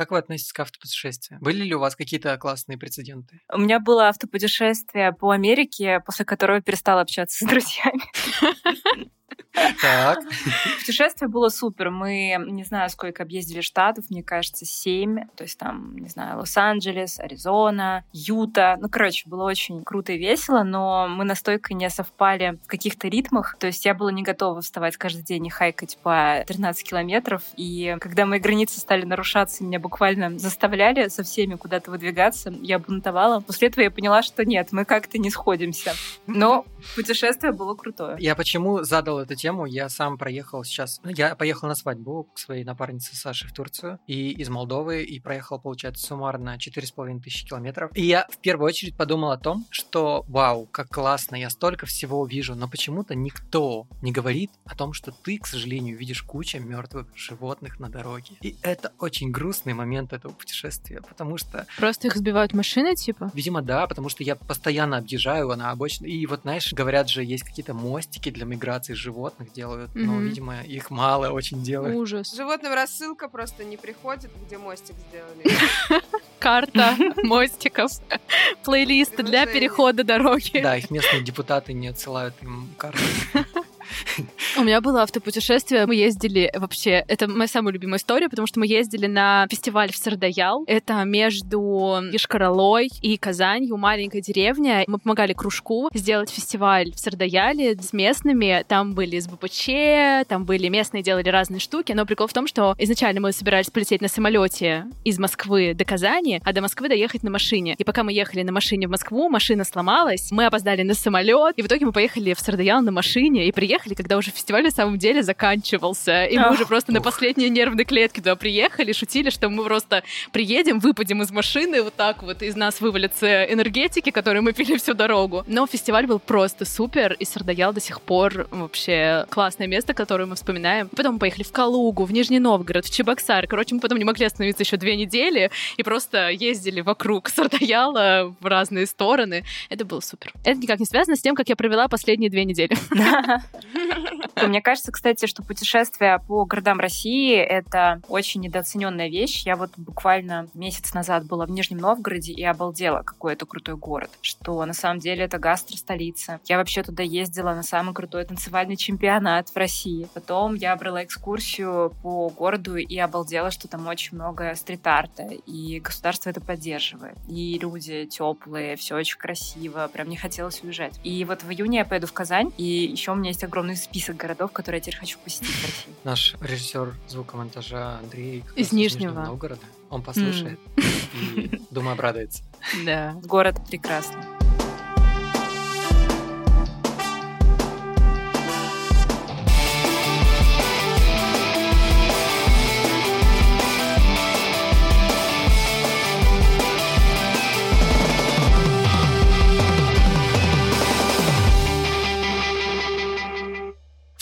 как вы относитесь к автопутешествиям? Были ли у вас какие-то классные прецеденты? У меня было автопутешествие по Америке, после которого перестала общаться с друзьями. Так. Путешествие было супер. Мы, не знаю, сколько объездили штатов, мне кажется, семь. То есть там, не знаю, Лос-Анджелес, Аризона, Юта. Ну, короче, было очень круто и весело, но мы настолько не совпали в каких-то ритмах. То есть я была не готова вставать каждый день и хайкать по 13 километров. И когда мои границы стали нарушаться, меня буквально заставляли со всеми куда-то выдвигаться, я бунтовала. После этого я поняла, что нет, мы как-то не сходимся. Но путешествие было крутое. Я почему задал эту тему? Я сам проехал сейчас... ну, Я поехал на свадьбу к своей напарнице Саше в Турцию и из Молдовы, и проехал, получается, суммарно 4,5 тысячи километров. И я в первую очередь подумал о том, что вау, как классно, я столько всего вижу, но почему-то никто не говорит о том, что ты, к сожалению, видишь кучу мертвых животных на дороге. И это очень грустный момент этого путешествия, потому что Просто их сбивают машины, типа? Видимо, да, потому что я постоянно объезжаю на обочину. И вот, знаешь, говорят же, есть какие-то мостики для миграции животных делают, но, Мгм. видимо, их мало очень делают. Ужас. Животным рассылка просто не приходит, где мостик сделали. Карта мостиков. Плейлист для перехода дороги. Да, их местные депутаты не отсылают им карты. У меня было автопутешествие. Мы ездили вообще... Это моя самая любимая история, потому что мы ездили на фестиваль в Сардаял. Это между Ешкаралой и Казанью, маленькая деревня. Мы помогали кружку сделать фестиваль в Сардаяле с местными. Там были с БПЧ, там были местные, делали разные штуки. Но прикол в том, что изначально мы собирались полететь на самолете из Москвы до Казани, а до Москвы доехать на машине. И пока мы ехали на машине в Москву, машина сломалась, мы опоздали на самолет, и в итоге мы поехали в Сардаял на машине и приехали, когда уже фестиваль на самом деле заканчивался. И мы уже просто на ух. последней нервной клетке туда приехали, шутили, что мы просто приедем, выпадем из машины, вот так вот из нас вывалятся энергетики, которые мы пили всю дорогу. Но фестиваль был просто супер, и Сардаял до сих пор вообще классное место, которое мы вспоминаем. Потом мы поехали в Калугу, в Нижний Новгород, в Чебоксар. Короче, мы потом не могли остановиться еще две недели и просто ездили вокруг Сардаяла в разные стороны. Это было супер. Это никак не связано с тем, как я провела последние две недели. Мне кажется, кстати, что путешествие по городам России — это очень недооцененная вещь. Я вот буквально месяц назад была в Нижнем Новгороде и обалдела, какой это крутой город. Что на самом деле это гастро-столица. Я вообще туда ездила на самый крутой танцевальный чемпионат в России. Потом я брала экскурсию по городу и обалдела, что там очень много стрит-арта, и государство это поддерживает. И люди теплые, все очень красиво, прям не хотелось уезжать. И вот в июне я поеду в Казань, и еще у меня есть огромный список городов, которые я теперь хочу посетить в России. Наш режиссер звукомонтажа Андрей Из раз Нижнего. Новгорода. Он послушает и, думаю, обрадуется. Да. Город прекрасный.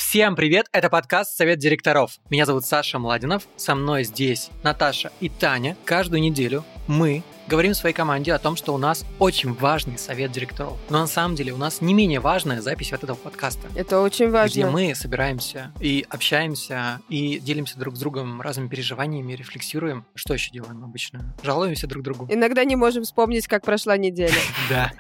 Всем привет, это подкаст «Совет директоров». Меня зовут Саша Младинов, со мной здесь Наташа и Таня. Каждую неделю мы говорим своей команде о том, что у нас очень важный совет директоров. Но на самом деле у нас не менее важная запись вот этого подкаста. Это очень где важно. мы собираемся и общаемся, и делимся друг с другом разными переживаниями, рефлексируем. Что еще делаем обычно? Жалуемся друг другу. Иногда не можем вспомнить, как прошла неделя. Да.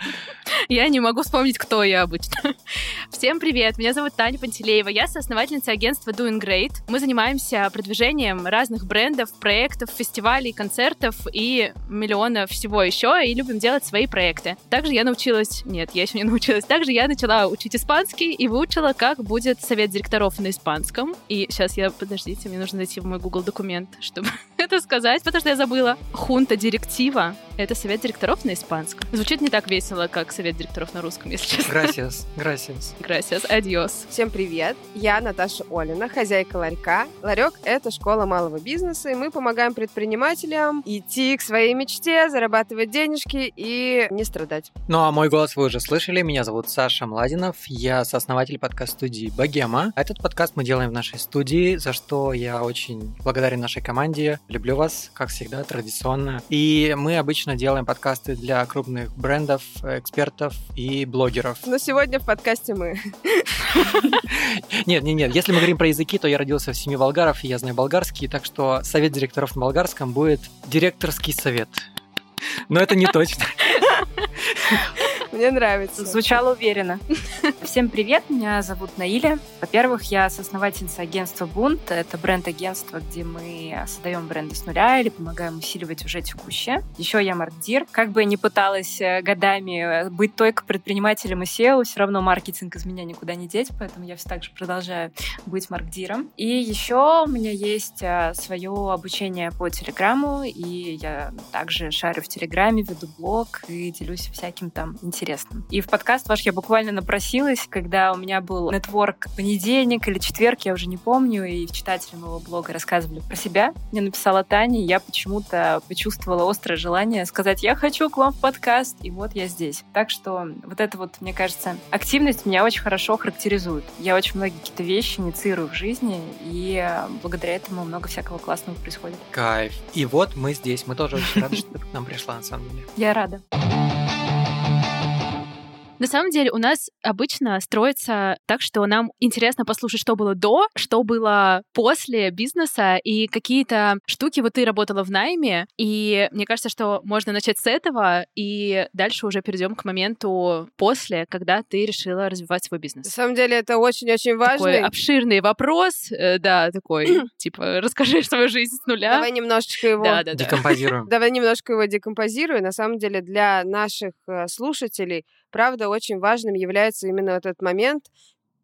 Я не могу вспомнить, кто я обычно. Всем привет, меня зовут Таня Пантелеева, я соосновательница агентства Doing Great. Мы занимаемся продвижением разных брендов, проектов, фестивалей, концертов и миллиона всего еще, и любим делать свои проекты. Также я научилась... Нет, я еще не научилась. Также я начала учить испанский и выучила, как будет совет директоров на испанском. И сейчас я... Подождите, мне нужно зайти в мой Google документ, чтобы это сказать, потому что я забыла. Хунта директива — это совет директоров на испанском. Звучит не так весело, как совет директоров на русском, если честно. Gracias, gracias. Gracias, adios. Всем привет! Я Наташа Олина, хозяйка ларька. Ларек — это школа малого бизнеса, и мы помогаем предпринимателям идти к своей мечте, зарабатывать денежки и не страдать. Ну а мой голос вы уже слышали. Меня зовут Саша Младинов. Я сооснователь подкаст-студии «Богема». Этот подкаст мы делаем в нашей студии, за что я очень благодарен нашей команде. Люблю вас, как всегда, традиционно. И мы обычно обычно делаем подкасты для крупных брендов, экспертов и блогеров. Но сегодня в подкасте мы. Нет, нет, нет. Если мы говорим про языки, то я родился в семье болгаров, и я знаю болгарский, так что совет директоров на болгарском будет директорский совет. Но это не точно. Мне нравится. Звучало уверенно. Всем привет, меня зовут Наиля. Во-первых, я соосновательница агентства Бунт. Это бренд-агентство, где мы создаем бренды с нуля или помогаем усиливать уже текущее. Еще я маркдир. Как бы я ни пыталась э, годами быть только предпринимателем и SEO, все равно маркетинг из меня никуда не деть, поэтому я все так же продолжаю быть маркдиром. И еще у меня есть э, свое обучение по Телеграму, и я также шарю в Телеграме, веду блог и делюсь всяким там интересным. И в подкаст ваш я буквально напросилась, когда у меня был нетворк понедельник или четверг, я уже не помню, и читатели моего блога рассказывали про себя. Мне написала Таня, и я почему-то почувствовала острое желание сказать, я хочу к вам в подкаст, и вот я здесь. Так что вот это вот, мне кажется, активность меня очень хорошо характеризует. Я очень многие какие-то вещи инициирую в жизни, и благодаря этому много всякого классного происходит. Кайф. И вот мы здесь. Мы тоже очень рады, что ты к нам пришла, на самом деле. Я рада. На самом деле у нас обычно строится так, что нам интересно послушать, что было до, что было после бизнеса и какие-то штуки. Вот ты работала в найме, и мне кажется, что можно начать с этого, и дальше уже перейдем к моменту после, когда ты решила развивать свой бизнес. На самом деле это очень-очень важный... Такой обширный вопрос, э, да, такой, типа, расскажи свою жизнь с нуля. Давай немножечко его... Да, да, да. Декомпозируем. Давай немножко его декомпозируем. На самом деле для наших э, слушателей правда, очень важным является именно этот момент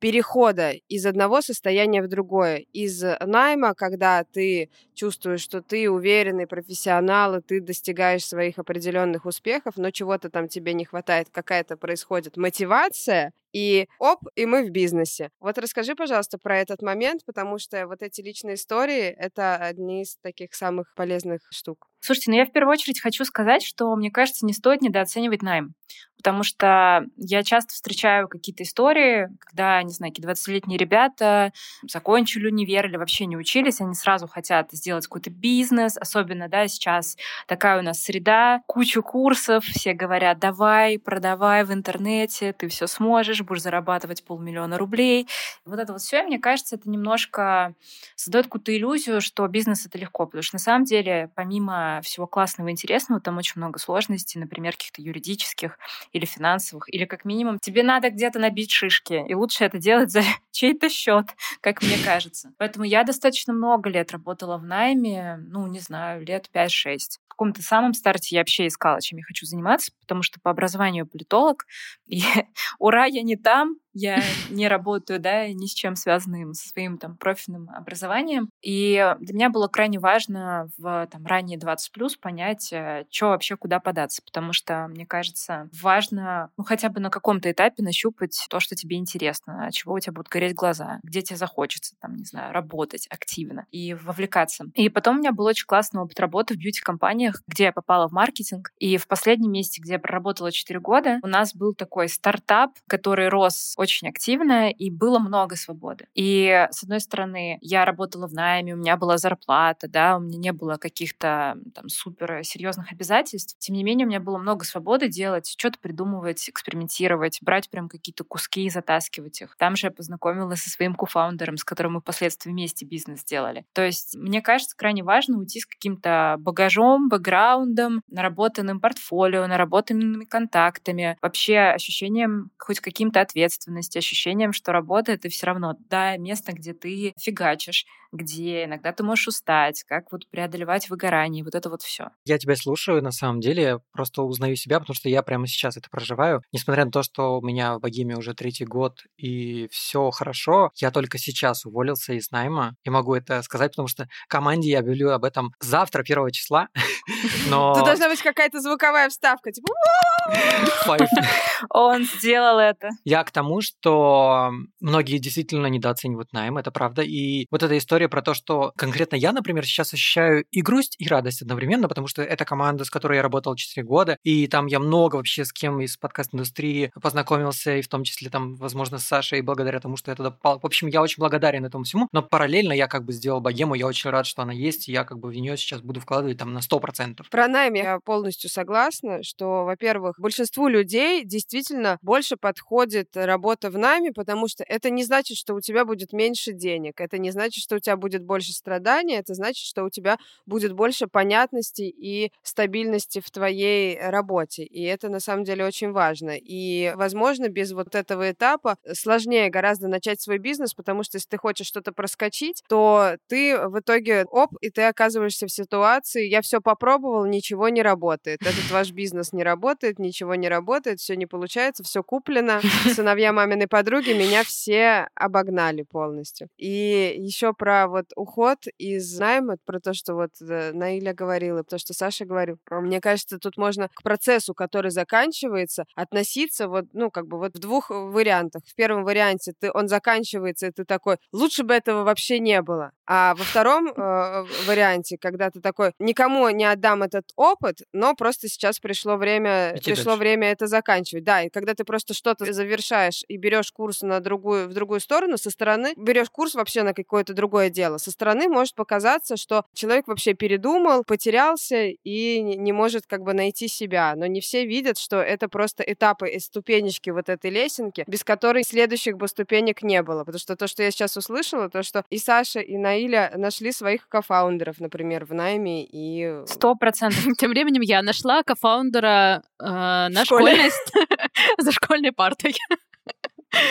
перехода из одного состояния в другое. Из найма, когда ты чувствуешь, что ты уверенный профессионал, и ты достигаешь своих определенных успехов, но чего-то там тебе не хватает, какая-то происходит мотивация, и оп, и мы в бизнесе. Вот расскажи, пожалуйста, про этот момент, потому что вот эти личные истории — это одни из таких самых полезных штук. Слушайте, ну я в первую очередь хочу сказать, что, мне кажется, не стоит недооценивать найм. Потому что я часто встречаю какие-то истории, когда, не знаю, какие 20-летние ребята закончили универ или вообще не учились, они сразу хотят сделать какой-то бизнес, особенно, да, сейчас такая у нас среда, кучу курсов, все говорят, давай, продавай в интернете, ты все сможешь, будешь зарабатывать полмиллиона рублей. Вот это вот все, мне кажется, это немножко создает какую-то иллюзию, что бизнес это легко, потому что на самом деле, помимо всего классного и интересного, там очень много сложностей, например, каких-то юридических или финансовых, или как минимум тебе надо где-то набить шишки, и лучше это делать за чей-то счет, как мне кажется. Поэтому я достаточно много лет работала в найме, ну, не знаю, лет 5-6. В каком-то самом старте я вообще искала, чем я хочу заниматься, потому что по образованию политолог, и ура, я не там, я не работаю, да, ни с чем связанным со своим там профильным образованием. И для меня было крайне важно в там ранние 20 плюс понять, э, что вообще куда податься, потому что, мне кажется, важно, ну, хотя бы на каком-то этапе нащупать то, что тебе интересно, от чего у тебя будут гореть глаза, где тебе захочется, там, не знаю, работать активно и вовлекаться. И потом у меня был очень классный опыт работы в бьюти-компаниях, где я попала в маркетинг. И в последнем месте, где я проработала 4 года, у нас был такой стартап, который рос очень активно, и было много свободы. И, с одной стороны, я работала в найме, у меня была зарплата, да, у меня не было каких-то там супер серьезных обязательств. Тем не менее, у меня было много свободы делать, что-то придумывать, экспериментировать, брать прям какие-то куски и затаскивать их. Там же я познакомилась со своим кофаундером, с которым мы впоследствии вместе бизнес сделали. То есть, мне кажется, крайне важно уйти с каким-то багажом, бэкграундом, наработанным портфолио, наработанными контактами, вообще ощущением хоть каким-то ответственностью ответственности, ощущением, что работа — это все равно, да, место, где ты фигачишь, где иногда ты можешь устать, как вот преодолевать выгорание, вот это вот все. Я тебя слушаю, на самом деле, просто узнаю себя, потому что я прямо сейчас это проживаю. Несмотря на то, что у меня в Богеме уже третий год и все хорошо, я только сейчас уволился из найма и могу это сказать, потому что команде я объявлю об этом завтра, первого числа. Но... Тут должна быть какая-то звуковая вставка, типа Он сделал это. Я к тому, что многие действительно недооценивают найм, это правда. И вот эта история история про то, что конкретно я, например, сейчас ощущаю и грусть, и радость одновременно, потому что это команда, с которой я работал 4 года, и там я много вообще с кем из подкаст-индустрии познакомился, и в том числе там, возможно, с Сашей, благодаря тому, что я туда попал. В общем, я очень благодарен этому всему, но параллельно я как бы сделал богему, я очень рад, что она есть, и я как бы в нее сейчас буду вкладывать там на 100%. Про найм я полностью согласна, что, во-первых, большинству людей действительно больше подходит работа в найме, потому что это не значит, что у тебя будет меньше денег, это не значит, что у тебя будет больше страданий, это значит, что у тебя будет больше понятности и стабильности в твоей работе. И это на самом деле очень важно. И, возможно, без вот этого этапа сложнее гораздо начать свой бизнес, потому что если ты хочешь что-то проскочить, то ты в итоге оп, и ты оказываешься в ситуации, я все попробовал, ничего не работает. Этот ваш бизнес не работает, ничего не работает, все не получается, все куплено. Сыновья маминой подруги меня все обогнали полностью. И еще про вот уход из найма, про то, что вот э, Наиля говорила, то, что Саша говорил. Мне кажется, тут можно к процессу, который заканчивается, относиться вот, ну, как бы вот в двух вариантах. В первом варианте ты, он заканчивается, и ты такой, лучше бы этого вообще не было. А во втором э, варианте, когда ты такой, никому не отдам этот опыт, но просто сейчас пришло время, Идти пришло дальше. время это заканчивать. Да, и когда ты просто что-то завершаешь и берешь курс на другую, в другую сторону, со стороны берешь курс вообще на какое-то другое дело. Со стороны может показаться, что человек вообще передумал, потерялся и не может как бы найти себя. Но не все видят, что это просто этапы и ступенечки вот этой лесенки, без которой следующих бы ступенек не было. Потому что то, что я сейчас услышала, то, что и Саша, и Наиля нашли своих кофаундеров, например, в найме, и Сто процентов. Тем временем я нашла кофаундера э, на школьной за школьной партой.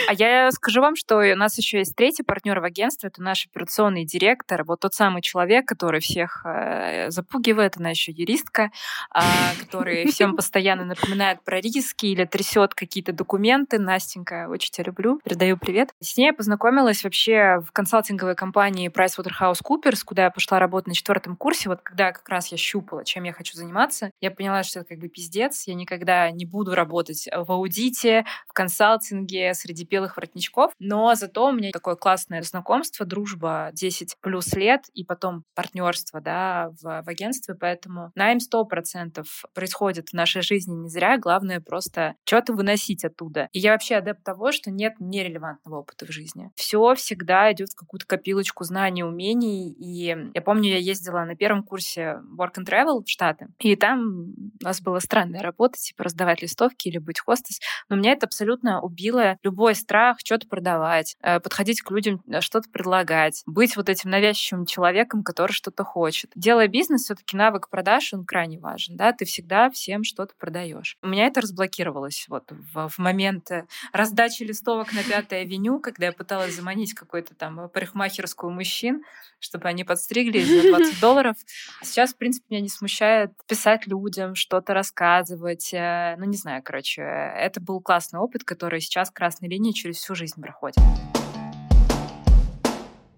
А я скажу вам, что у нас еще есть третий партнер в агентстве, это наш операционный директор, вот тот самый человек, который всех э, запугивает, она еще юристка, а, который всем постоянно напоминает про риски или трясет какие-то документы. Настенька, очень тебя люблю, передаю привет. С ней я познакомилась вообще в консалтинговой компании PricewaterhouseCoopers, куда я пошла работать на четвертом курсе, вот когда как раз я щупала, чем я хочу заниматься, я поняла, что это как бы пиздец, я никогда не буду работать в аудите, в консалтинге, среди белых воротничков, но зато у меня такое классное знакомство, дружба 10 плюс лет и потом партнерство, да, в, в агентстве, поэтому найм 100% происходит в нашей жизни не зря, главное просто что-то выносить оттуда. И я вообще адепт того, что нет нерелевантного опыта в жизни. Все всегда идет в какую-то копилочку знаний, умений, и я помню, я ездила на первом курсе Work and Travel в Штаты, и там у нас была странная работа, типа раздавать листовки или быть хостес, но меня это абсолютно убило любой страх что-то продавать, э, подходить к людям, э, что-то предлагать, быть вот этим навязчивым человеком, который что-то хочет. Делая бизнес, все-таки навык продаж, он крайне важен, да, ты всегда всем что-то продаешь. У меня это разблокировалось вот в, в момент э, раздачи листовок на Пятой авеню, когда я пыталась заманить какой-то там парикмахерскую мужчин, чтобы они подстриглись за 20 долларов. Сейчас, в принципе, меня не смущает писать людям, что-то рассказывать. Ну, не знаю, короче, это был классный опыт, который сейчас красной линии через всю жизнь проходит.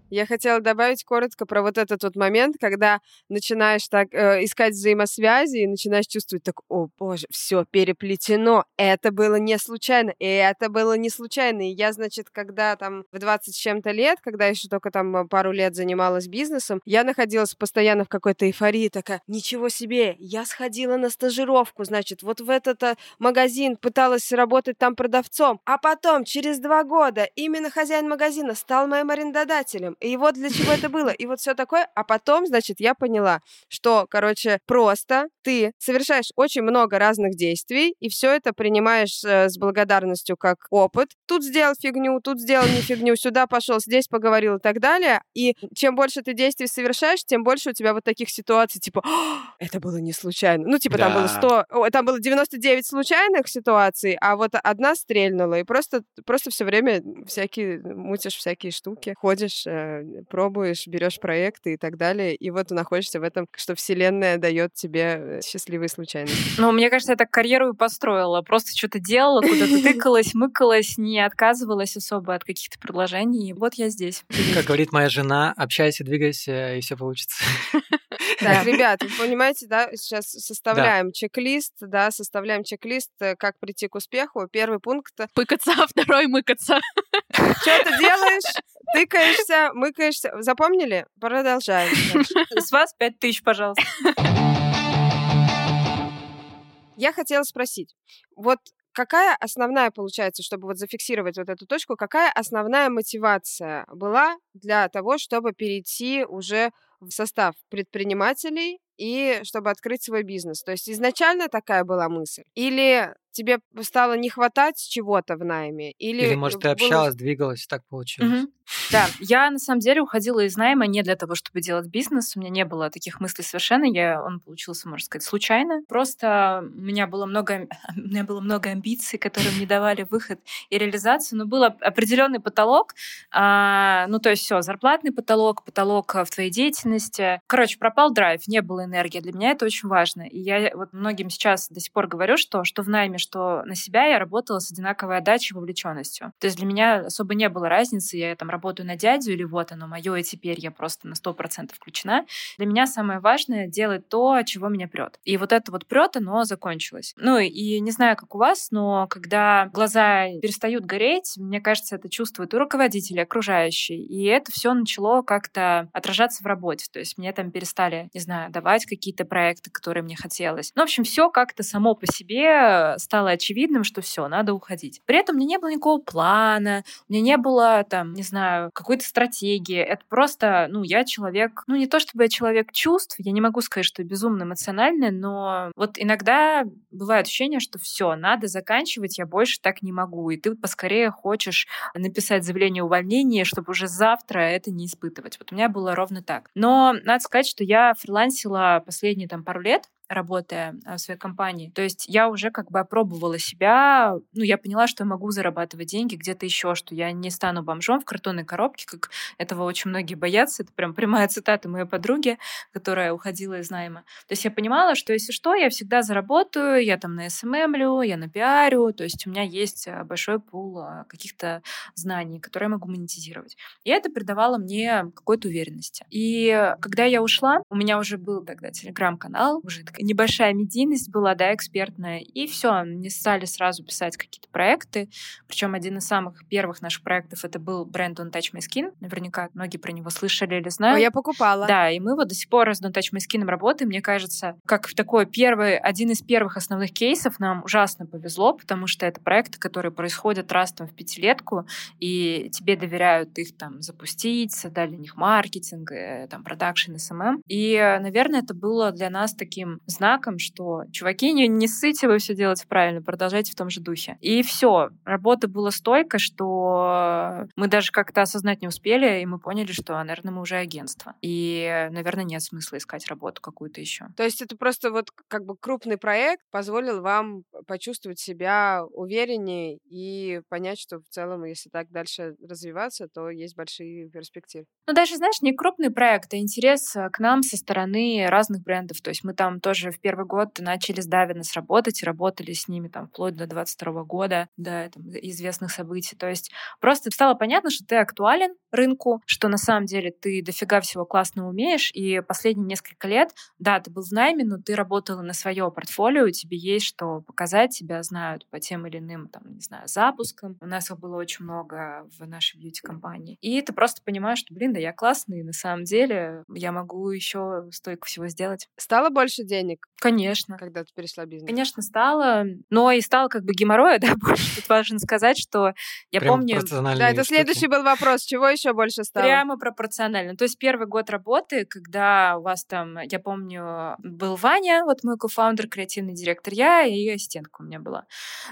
Я хотела добавить коротко про вот этот вот момент, когда начинаешь так э, искать взаимосвязи и начинаешь чувствовать так, о боже, все переплетено, это было не случайно, и это было не случайно. И я, значит, когда там в 20 с чем-то лет, когда еще только там э, пару лет занималась бизнесом, я находилась постоянно в какой-то эйфории, такая, ничего себе, я сходила на стажировку, значит, вот в этот э, магазин пыталась работать там продавцом, а потом через два года именно хозяин магазина стал моим арендодателем, и вот для чего это было, и вот все такое. А потом, значит, я поняла, что, короче, просто ты совершаешь очень много разных действий, и все это принимаешь э, с благодарностью как опыт. Тут сделал фигню, тут сделал не фигню, сюда пошел, здесь поговорил и так далее. И чем больше ты действий совершаешь, тем больше у тебя вот таких ситуаций, типа, «А, это было не случайно. Ну, типа, там было Да. 100, о, там было 99 случайных ситуаций, а вот одна стрельнула, и просто, просто все время всякие, мутишь всякие штуки, ходишь, э, пробуешь, берешь проекты и так далее, и вот находишься в этом, что вселенная дает тебе э, счастливые случайности. Ну, мне кажется, я так карьеру и построила. Просто что-то делала, куда-то тыкалась, мыкалась, не отказывалась особо от каких-то предложений. И вот я здесь. Как говорит моя жена, общайся, двигайся, и все получится. Так, ребят, вы понимаете, да, сейчас составляем чек-лист, да, составляем чек-лист, э, как прийти к успеху. Первый пункт Пыкаться, а второй мыкаться. Что ты делаешь? Тыкаешься, мыкаешься. Запомнили? Продолжаем. С вас пять тысяч, пожалуйста. Я хотела спросить, вот какая основная, получается, чтобы вот зафиксировать вот эту точку, какая основная мотивация была для того, чтобы перейти уже в состав предпринимателей и чтобы открыть свой бизнес? То есть изначально такая была мысль? Или тебе стало не хватать чего-то в найме? Или, Или может, ты было- общалась, двигалась, так получилось? Мгм. Да, я на самом деле уходила из найма не для того, чтобы делать бизнес. У меня не было таких мыслей совершенно. Я, он получился, можно сказать, случайно. Просто у меня было много, у меня было много амбиций, которые мне давали выход и реализацию. Но был оп- определенный потолок. а, ну, то есть все, зарплатный потолок, потолок а, в твоей деятельности. Короче, пропал драйв, не было энергии. Для меня это очень важно. И я вот многим сейчас до сих пор говорю, что что в найме, что на себя я работала с одинаковой отдачей и вовлеченностью. То есть для меня особо не было разницы, я там работаю на дядю или вот оно мое, и теперь я просто на 100% включена. Для меня самое важное делать то, чего меня прет. И вот это вот прет, оно закончилось. Ну и не знаю, как у вас, но когда глаза перестают гореть, мне кажется, это чувствуют и руководители, и окружающие. И это все начало как-то отражаться в работе. То есть мне там перестали, не знаю, давать какие-то проекты, которые мне хотелось. Ну, в общем, все как-то само по себе стало очевидным, что все, надо уходить. При этом у меня не было никакого плана, у меня не было там, не знаю, какой-то стратегии. Это просто, ну, я человек, ну, не то чтобы я человек чувств, я не могу сказать, что безумно эмоциональная, но вот иногда бывает ощущение, что все, надо заканчивать, я больше так не могу. И ты поскорее хочешь написать заявление о увольнении, чтобы уже завтра это не испытывать. Вот у меня было ровно так. Но надо сказать, что я фрилансила последние там пару лет, работая а, в своей компании. То есть я уже как бы опробовала себя, ну, я поняла, что я могу зарабатывать деньги где-то еще, что я не стану бомжом в картонной коробке, как этого очень многие боятся. Это прям прямая цитата моей подруги, которая уходила из найма. То есть я понимала, что если что, я всегда заработаю, я там на СММлю, я на пиарю, то есть у меня есть а, большой пул а, каких-то знаний, которые я могу монетизировать. И это придавало мне какой-то уверенности. И когда я ушла, у меня уже был тогда телеграм-канал, уже небольшая медийность была, да, экспертная, и все, мне стали сразу писать какие-то проекты, причем один из самых первых наших проектов это был бренд Don't Touch My Skin, наверняка многие про него слышали или знают. я покупала. Да, и мы вот до сих пор с Don't Touch My Skin работаем. Мне кажется, как в такой первый, один из первых основных кейсов нам ужасно повезло, потому что это проекты, которые происходят раз там в пятилетку, и тебе доверяют их там запустить, создали них маркетинг, э, там продакшн, SMM. И, э, наверное, это было для нас таким знаком, что, чуваки, не, не ссыте, вы все делаете правильно, продолжайте в том же духе. И все, работа была стойко, что мы даже как-то осознать не успели, и мы поняли, что, наверное, мы уже агентство. И, наверное, нет смысла искать работу какую-то еще. То есть это просто вот как бы крупный проект позволил вам почувствовать себя увереннее и понять, что в целом, если так дальше развиваться, то есть большие перспективы. Ну, даже, знаешь, не крупный проект, а интерес э, к нам со стороны разных брендов. То есть мы там тоже в первый год начали с Давинес работать работали с ними там вплоть до 22 года, до там, известных событий. То есть просто стало понятно, что ты актуален рынку, что на самом деле ты дофига всего классно умеешь, и последние несколько лет, да, ты был в найме, но ты работала на свое портфолио, тебе есть что показать, тебя знают по тем или иным, там, не знаю, запускам. У нас их было очень много в нашей бьюти-компании. И ты просто понимаешь, что, блин, да я классный, на самом деле я могу еще столько всего сделать. Стало больше денег, Конечно. когда ты перешла бизнес? Конечно, стало, но и стало как бы геморроя, да, больше. Тут важно сказать, что я Прям помню... Да, это штуки. следующий был вопрос. Чего еще больше стало? Прямо пропорционально. То есть первый год работы, когда у вас там, я помню, был Ваня, вот мой кофаундер, креативный директор, я и ассистентка у меня была.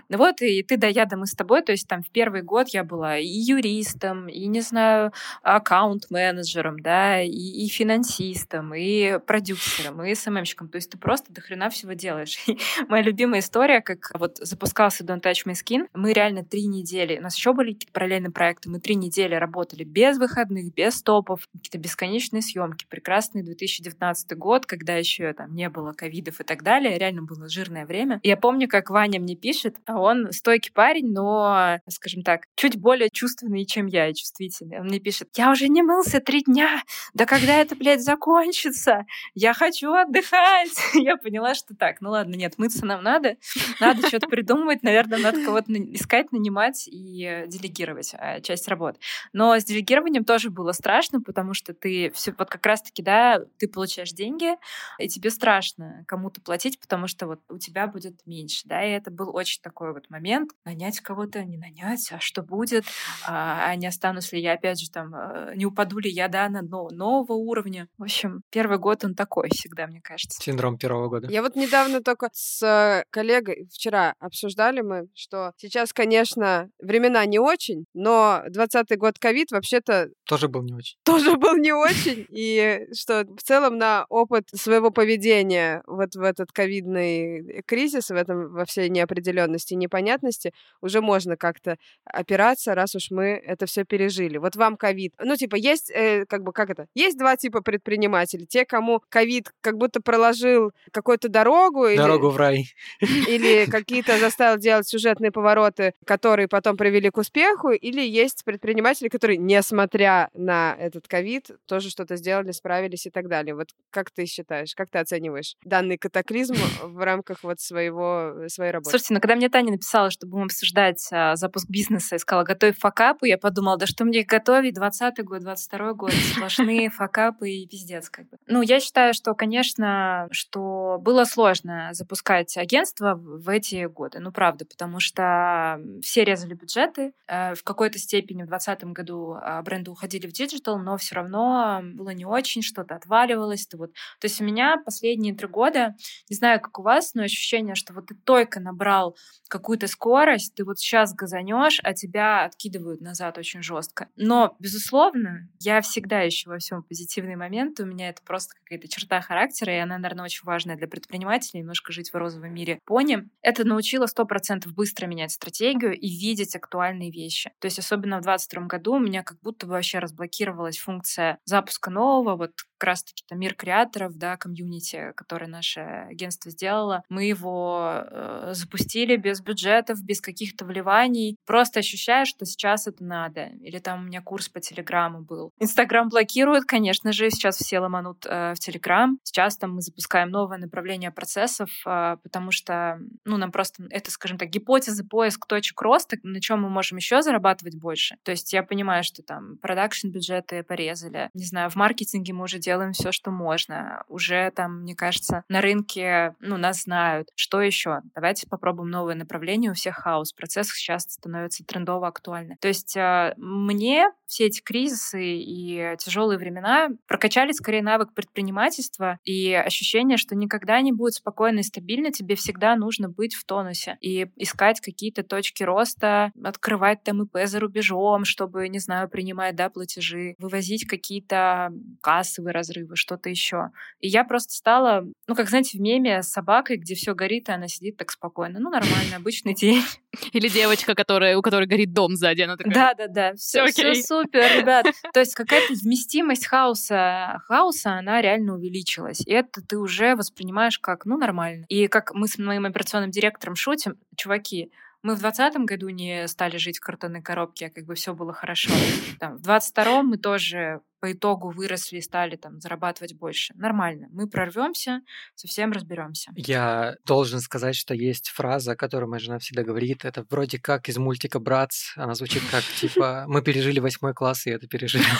Ну Вот, и ты, да, я, да, мы с тобой, то есть там в первый год я была и юристом, и, не знаю, аккаунт-менеджером, да, и, и финансистом, и продюсером, и СММщиком. То есть ты просто до хрена всего делаешь. И моя любимая история, как вот запускался Don't Touch My Skin, мы реально три недели, у нас еще были какие-то параллельные проекты, мы три недели работали без выходных, без стопов, какие-то бесконечные съемки, прекрасный 2019 год, когда еще там не было ковидов и так далее, реально было жирное время. Я помню, как Ваня мне пишет, а он стойкий парень, но, скажем так, чуть более чувственный, чем я, и чувствительный. Он мне пишет, я уже не мылся три дня, да когда это, блядь, закончится? Я хочу отдыхать. я поняла, что так, ну ладно, нет, мыться нам надо, надо что-то придумывать, наверное, надо кого-то искать, нанимать и делегировать а, часть работ. Но с делегированием тоже было страшно, потому что ты все вот как раз-таки, да, ты получаешь деньги, и тебе страшно кому-то платить, потому что вот у тебя будет меньше, да, и это был очень такой вот момент, нанять кого-то, не нанять, а что будет, а, а не останусь ли я, опять же, там, э, не упаду ли я, да, на нового уровня. В общем, первый год он такой всегда, мне кажется. Синдром первого года. Я вот недавно только с э, коллегой вчера обсуждали мы, что сейчас, конечно, времена не очень, но 20-й год ковид вообще-то... Тоже был не очень. Тоже был не очень, и что в целом на опыт своего поведения вот в этот ковидный кризис, в этом во всей неопределенности, непонятности, уже можно как-то опираться, раз уж мы это все пережили. Вот вам ковид. Ну, типа, есть, э, как бы, как это? Есть два типа предпринимателей. Те, кому ковид как будто проложил какую-то дорогу. Дорогу или, в рай. Или какие-то заставил делать сюжетные повороты, которые потом привели к успеху. Или есть предприниматели, которые, несмотря на этот ковид, тоже что-то сделали, справились и так далее. Вот как ты считаешь, как ты оцениваешь данный катаклизм в рамках вот своего, своей работы? Слушайте, ну когда мне Таня написала, что будем обсуждать а, запуск бизнеса, и сказала «Готовь факапы», я подумала, да что мне готовить, 20 год, 22 год, сплошные факапы и пиздец как бы. Ну, я считаю, что, конечно, что было сложно запускать агентство в эти годы, ну, правда, потому что все резали бюджеты, э, в какой-то степени в 2020 году а, бренды уходили в диджитал, но все равно было не очень, что-то отваливалось. То, вот. то есть у меня последние три года, не знаю, как у вас, но ощущение, что вот ты только набрал какую-то скорость, ты вот сейчас газанешь, а тебя откидывают назад очень жестко. Но, безусловно, я всегда ищу во всем позитивные моменты. У меня это просто какая-то черта характера, и она, наверное, очень важная для предпринимателей, немножко жить в розовом мире пони. Это научило сто процентов быстро менять стратегию и видеть актуальные вещи. То есть, особенно в 2022 году у меня как будто бы вообще разблокировалась функция запуска нового, вот как раз-таки там мир креаторов, да, комьюнити, который наше агентство сделало. Мы его э, запустили без бюджетов, без каких-то вливаний. Просто ощущаю, что сейчас это надо. Или там у меня курс по Телеграму был. Инстаграм блокирует, конечно же, сейчас все ломанут э, в Телеграм. Сейчас там мы запускаем новое направление процессов, э, потому что, ну, нам просто, это, скажем так, гипотеза, поиск точек роста, на чем мы можем еще зарабатывать больше. То есть я понимаю, что там продакшн бюджеты порезали. Не знаю, в маркетинге мы уже делаем все, что можно. Уже там, мне кажется, на рынке, ну, нас знают. Что еще? Давайте попробуем новое направление. У всех хаос. Процессы сейчас становится трендово актуальны. То есть э, мне все эти кризисы и тяжелые времена прокачали скорее навык предпринимательства и ощущение, что никогда не будет спокойно и стабильно, тебе всегда нужно быть в тонусе и искать какие-то точки роста, открывать там ИП за рубежом, чтобы, не знаю, принимать, да, платежи, вывозить какие-то кассовые разрывы, что-то еще. И я просто стала, ну, как, знаете, в меме с собакой, где все горит, и она сидит так спокойно. Ну, нормально, обычный день. Или девочка, которая, у которой горит дом сзади, она такая... Да-да-да, все, все супер, ребят. То есть какая-то вместимость хаоса, хаоса, она реально увеличилась. И это ты уже воспринимаешь как, ну, нормально. И как мы с моим операционным директором шутим, чуваки, мы в двадцатом году не стали жить в картонной коробке, а как бы все было хорошо. Там, в двадцать втором мы тоже по итогу выросли и стали там зарабатывать больше. Нормально. Мы прорвемся, совсем разберемся. Я должен сказать, что есть фраза, которую моя жена всегда говорит. Это вроде как из мультика «Братс». Она звучит как, типа, мы пережили восьмой класс, и это пережили.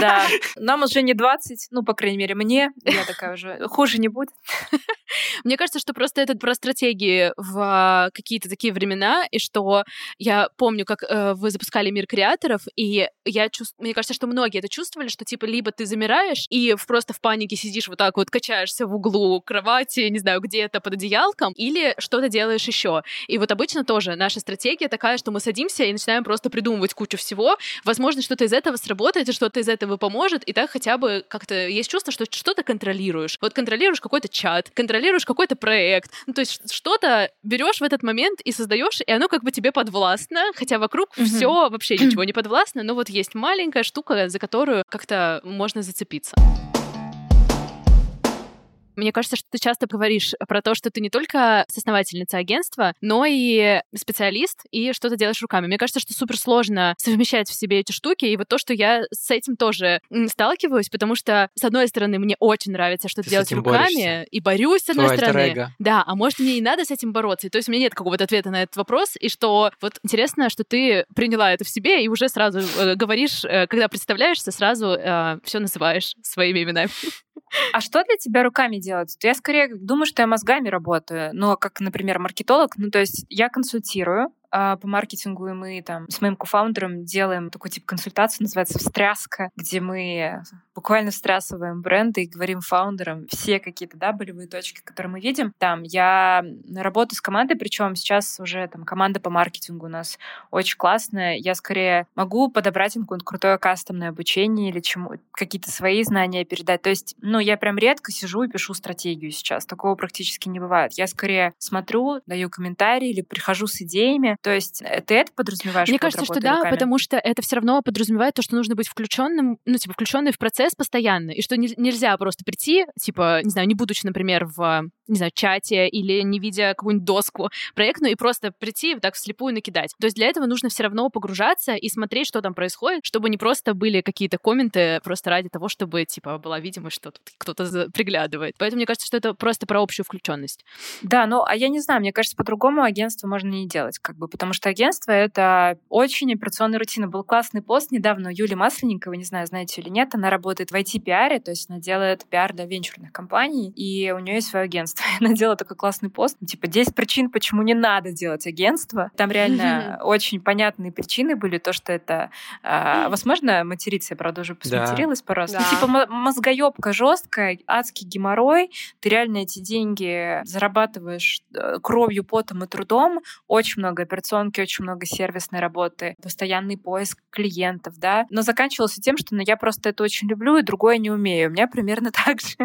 Да. Нам уже не 20, ну, по крайней мере, мне. Я такая уже, хуже не будет. Мне кажется, что просто это про стратегии в какие-то такие времена, и что я помню, как э, вы запускали мир креаторов, и я чувствую, мне кажется, что многие это чувствовали, что типа либо ты замираешь и просто в панике сидишь вот так вот, качаешься в углу кровати, не знаю, где-то под одеялком, или что-то делаешь еще. И вот обычно тоже наша стратегия такая, что мы садимся и начинаем просто придумывать кучу всего. Возможно, что-то из этого сработает, и что-то из этого поможет, и так хотя бы как-то есть чувство, что что-то контролируешь. Вот контролируешь какой-то чат, контролируешь какой-то проект. Ну, то есть что-то берешь в этот момент и создаешь, и оно как бы тебе подвластно, хотя вокруг mm-hmm. все вообще ничего не подвластно, но вот есть маленькая штука, за которую как-то можно зацепиться. Мне кажется, что ты часто говоришь про то, что ты не только соосновательница агентства, но и специалист, и что-то делаешь руками. Мне кажется, что супер сложно совмещать в себе эти штуки, и вот то, что я с этим тоже сталкиваюсь, потому что, с одной стороны, мне очень нравится что-то делать руками, борешься. и борюсь, с одной Твой стороны. Да, а может, мне и надо с этим бороться. И, то есть у меня нет какого-то ответа на этот вопрос, и что вот интересно, что ты приняла это в себе и уже сразу э, говоришь, э, когда представляешься, сразу э, все называешь своими именами. А что для тебя руками делать? Я скорее думаю, что я мозгами работаю, но как, например, маркетолог, ну то есть я консультирую, а, по маркетингу, и мы там с моим кофаундером делаем такой тип консультации, называется «Встряска», где мы буквально встрясываем бренды и говорим фаундерам все какие-то, да, болевые точки, которые мы видим. Там я работаю с командой, причем сейчас уже там команда по маркетингу у нас очень классная. Я скорее могу подобрать им какое-то крутое кастомное обучение или чему какие-то свои знания передать. То есть, ну, я прям редко сижу и пишу стратегию сейчас. Такого практически не бывает. Я скорее смотрю, даю комментарии или прихожу с идеями, то есть э, ты это подразумеваешь? Мне кажется, что да, руками? потому что это все равно подразумевает то, что нужно быть включенным, ну, типа, включенный в процесс постоянно, и что не, нельзя просто прийти, типа, не знаю, не будучи, например, в, не знаю, чате или не видя какую-нибудь доску проектную, и просто прийти так вслепую накидать. То есть для этого нужно все равно погружаться и смотреть, что там происходит, чтобы не просто были какие-то комменты просто ради того, чтобы, типа, была видимость, что тут кто-то приглядывает. Поэтому мне кажется, что это просто про общую включенность. Да, ну, а я не знаю, мне кажется, по-другому агентство можно не делать, как бы потому что агентство — это очень операционная рутина. Был классный пост недавно у Юли Масленниковой, не знаю, знаете или нет, она работает в IT-пиаре, то есть она делает пиар для венчурных компаний, и у нее есть свое агентство. Она делала такой классный пост, ну, типа 10 причин, почему не надо делать агентство. Там реально очень понятные причины были, то, что это... А, возможно, материться, я, правда, уже посматерилась пару раз. Ну, типа мозгоебка жесткая, адский геморрой, ты реально эти деньги зарабатываешь э, кровью, потом и трудом, очень много операционки очень много сервисной работы, постоянный поиск клиентов, да. Но заканчивался тем, что ну, я просто это очень люблю, и другое не умею. У меня примерно так же.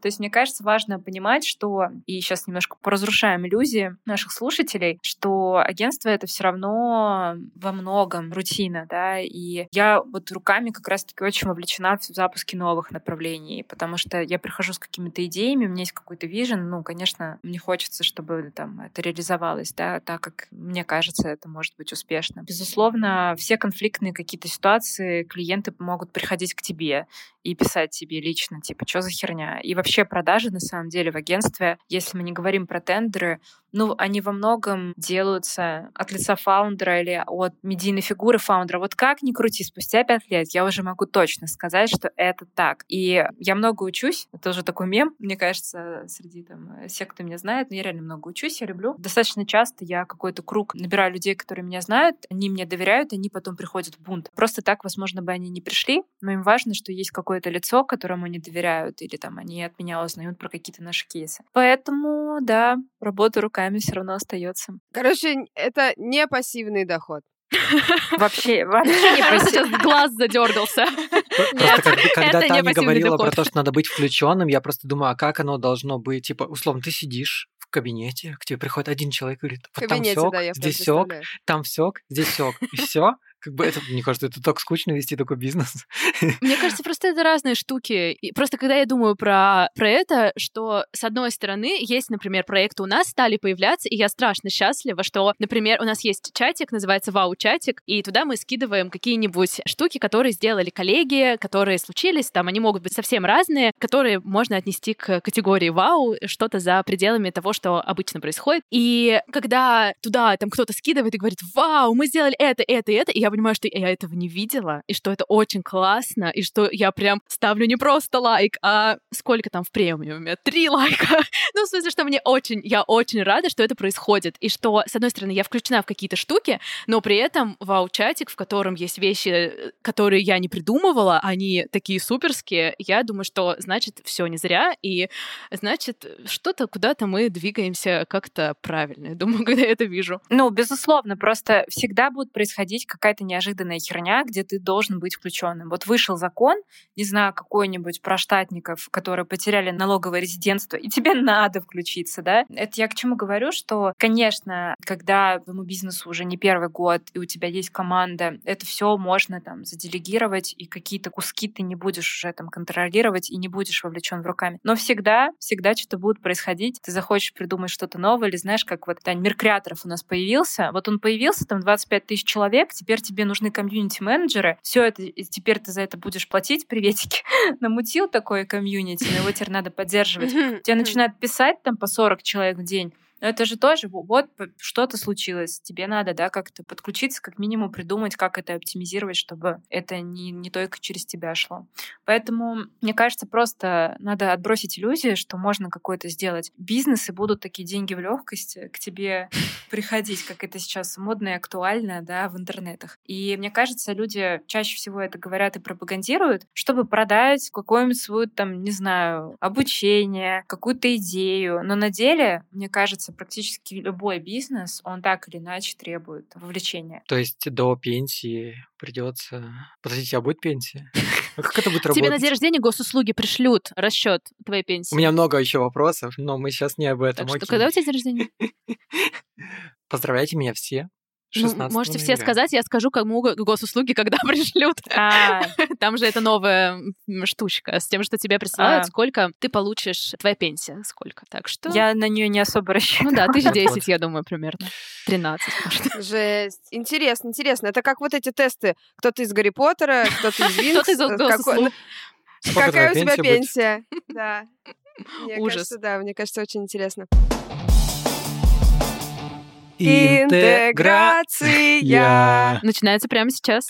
То есть, мне кажется, важно понимать, что, и сейчас немножко поразрушаем иллюзии наших слушателей, что агентство — это все равно во многом рутина, да, и я вот руками как раз-таки очень вовлечена в запуске новых направлений, потому что я прихожу с какими-то идеями, у меня есть какой-то вижен, ну, конечно, мне хочется, чтобы там это реализовалось, да, так как мне кажется, это может быть успешно. Безусловно, все конфликтные какие-то ситуации клиенты могут приходить к тебе и писать тебе лично, типа, что за херня. И вообще продажи, на самом деле, в агентстве, если мы не говорим про тендеры, ну, они во многом делаются от лица фаундера или от медийной фигуры фаундера. Вот как ни крути, спустя пять лет я уже могу точно сказать, что это так. И я много учусь, это уже такой мем, мне кажется, среди там, всех, кто меня знает, но я реально много учусь, я люблю. Достаточно часто я какой-то круг набираю людей, которые меня знают, они мне доверяют, они потом приходят в бунт. Просто так, возможно, бы они не пришли, но им важно, что есть какое-то лицо, которому они доверяют, или там они от меня узнают про какие-то наши кейсы. Поэтому, да, работа руками все равно остается. Короче, это не пассивный доход. Вообще, вообще не просто сейчас глаз задергался. Просто когда Таня говорила про то, что надо быть включенным, я просто думаю, а как оно должно быть? Типа, условно, ты сидишь в кабинете, к тебе приходит один человек и говорит, вот там сёк, здесь сёк, там сёк, здесь сёк, и все. Как бы это, мне кажется, это так скучно вести такой бизнес. Мне кажется, просто это разные штуки. И просто когда я думаю про, про это, что с одной стороны есть, например, проекты у нас стали появляться, и я страшно счастлива, что, например, у нас есть чатик, называется Вау-чатик, и туда мы скидываем какие-нибудь штуки, которые сделали коллеги, которые случились, там они могут быть совсем разные, которые можно отнести к категории Вау, что-то за пределами того, что обычно происходит. И когда туда там кто-то скидывает и говорит, Вау, мы сделали это, это это, и я понимаю, что я этого не видела, и что это очень классно, и что я прям ставлю не просто лайк, а сколько там в премиуме? Три лайка. ну, в смысле, что мне очень, я очень рада, что это происходит, и что, с одной стороны, я включена в какие-то штуки, но при этом вау-чатик, в котором есть вещи, которые я не придумывала, они такие суперские, я думаю, что, значит, все не зря, и, значит, что-то куда-то мы двигаемся как-то правильно. Я думаю, когда я это вижу. Ну, безусловно, просто всегда будет происходить какая-то какая-то неожиданная херня, где ты должен быть включенным. Вот вышел закон, не знаю, какой-нибудь про штатников, которые потеряли налоговое резидентство, и тебе надо включиться, да? Это я к чему говорю, что, конечно, когда твоему бизнесу уже не первый год, и у тебя есть команда, это все можно там заделегировать, и какие-то куски ты не будешь уже там контролировать и не будешь вовлечен в руками. Но всегда, всегда что-то будет происходить. Ты захочешь придумать что-то новое, или знаешь, как вот Тань, мир креаторов у нас появился. Вот он появился, там 25 тысяч человек, теперь тебе нужны комьюнити-менеджеры. Все это, теперь ты за это будешь платить, приветики. Намутил такое комьюнити, но его теперь надо поддерживать. Тебе начинают писать там по 40 человек в день. Но это же тоже вот что-то случилось. Тебе надо, да, как-то подключиться, как минимум придумать, как это оптимизировать, чтобы это не, не только через тебя шло. Поэтому, мне кажется, просто надо отбросить иллюзии, что можно какой-то сделать бизнес, и будут такие деньги в легкости к тебе приходить, как это сейчас модно и актуально, да, в интернетах. И мне кажется, люди чаще всего это говорят и пропагандируют, чтобы продать какую-нибудь свою, там, не знаю, обучение, какую-то идею. Но на деле, мне кажется, кажется, практически любой бизнес, он так или иначе требует вовлечения. То есть до пенсии придется... Подождите, а будет пенсия? А как это будет работать? Тебе на день рождения госуслуги пришлют расчет твоей пенсии. У меня много еще вопросов, но мы сейчас не об этом. Так что, когда у тебя день рождения? Поздравляйте меня все. Ну, можете все сказать, я скажу, кому госуслуги когда пришлют. А. Там же это новая штучка с тем, что тебе присылают, а. сколько ты получишь, твоя пенсия, сколько. Так что... Я на нее не особо рассчитываю. Ну да, тысяч десять, я думаю, примерно. Тринадцать, может. Жесть. Интересно, интересно. Это как вот эти тесты. Кто-то из Гарри Поттера, кто-то из Винкс. Кто-то из госуслуг. Какая у тебя пенсия? Да. Ужас. Да, мне кажется, очень интересно. Интеграция. Начинается прямо сейчас.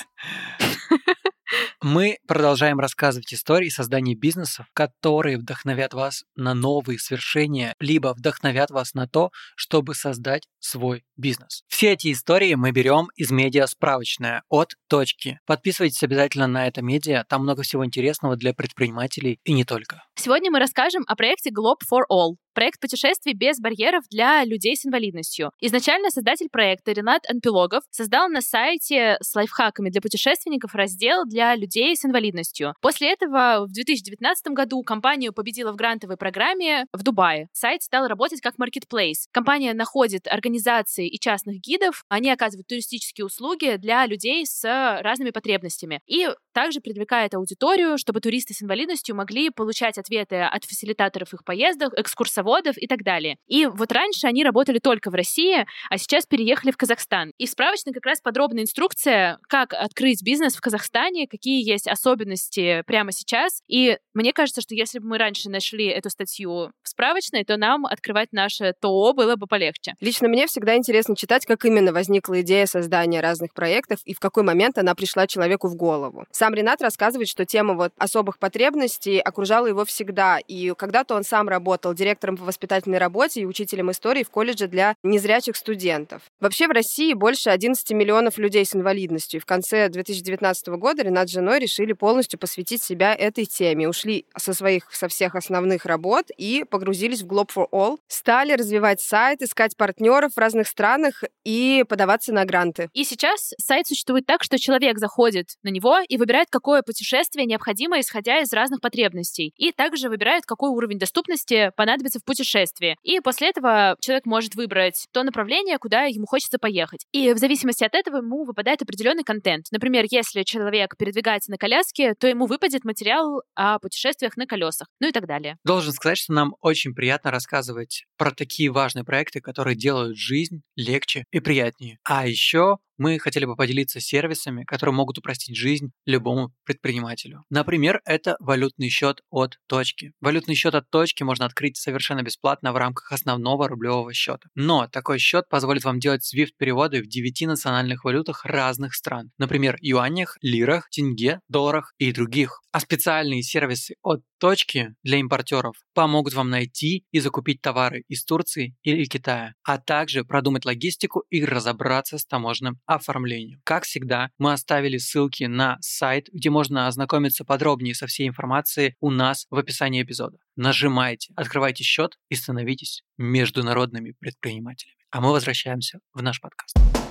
Мы продолжаем рассказывать истории создания бизнесов, которые вдохновят вас на новые свершения, либо вдохновят вас на то, чтобы создать свой бизнес. Все эти истории мы берем из медиа справочная от точки. Подписывайтесь обязательно на это медиа, там много всего интересного для предпринимателей и не только. Сегодня мы расскажем о проекте Globe for All. Проект путешествий без барьеров для людей с инвалидностью. Изначально создатель проекта Ренат Анпилогов создал на сайте с лайфхаками для путешественников раздел для людей с инвалидностью. После этого в 2019 году компания победила в грантовой программе в Дубае. Сайт стал работать как marketplace. Компания находит организации и частных гидов. Они оказывают туристические услуги для людей с разными потребностями. И также привлекает аудиторию, чтобы туристы с инвалидностью могли получать ответы от фасилитаторов их поездок, экскурсоводов и так далее. И вот раньше они работали только в России, а сейчас переехали в Казахстан. И в справочной как раз подробная инструкция, как открыть бизнес в Казахстане, какие есть особенности прямо сейчас. И мне кажется, что если бы мы раньше нашли эту статью в справочной, то нам открывать наше ТО было бы полегче. Лично мне всегда интересно читать, как именно возникла идея создания разных проектов и в какой момент она пришла человеку в голову. Сам Ренат рассказывает, что тема вот особых потребностей окружала его всегда. И когда-то он сам работал директором по воспитательной работе и учителем истории в колледже для незрячих студентов. Вообще в России больше 11 миллионов людей с инвалидностью. И в конце 2019 года Ренат с женой решили полностью посвятить себя этой теме. Ушли со своих, со всех основных работ и погрузились в Globe for All. Стали развивать сайт, искать партнеров в разных странах и подаваться на гранты. И сейчас сайт существует так, что человек заходит на него и выбирает какое путешествие необходимо, исходя из разных потребностей. И также выбирает, какой уровень доступности понадобится в путешествии. И после этого человек может выбрать то направление, куда ему хочется поехать. И в зависимости от этого ему выпадает определенный контент. Например, если человек передвигается на коляске, то ему выпадет материал о путешествиях на колесах, ну и так далее. Должен сказать, что нам очень приятно рассказывать про такие важные проекты, которые делают жизнь легче и приятнее. А еще мы хотели бы поделиться сервисами, которые могут упростить жизнь любому предпринимателю. Например, это валютный счет от точки. Валютный счет от точки можно открыть совершенно бесплатно в рамках основного рублевого счета. Но такой счет позволит вам делать SWIFT-переводы в 9 национальных валютах разных стран. Например, юанях, лирах, тенге, долларах и других. А специальные сервисы от точки для импортеров помогут вам найти и закупить товары из Турции или Китая, а также продумать логистику и разобраться с таможенным оформлением. Как всегда, мы оставили ссылки на сайт, где можно ознакомиться подробнее со всей информацией у нас в описании эпизода. Нажимайте, открывайте счет и становитесь международными предпринимателями. А мы возвращаемся в наш подкаст.。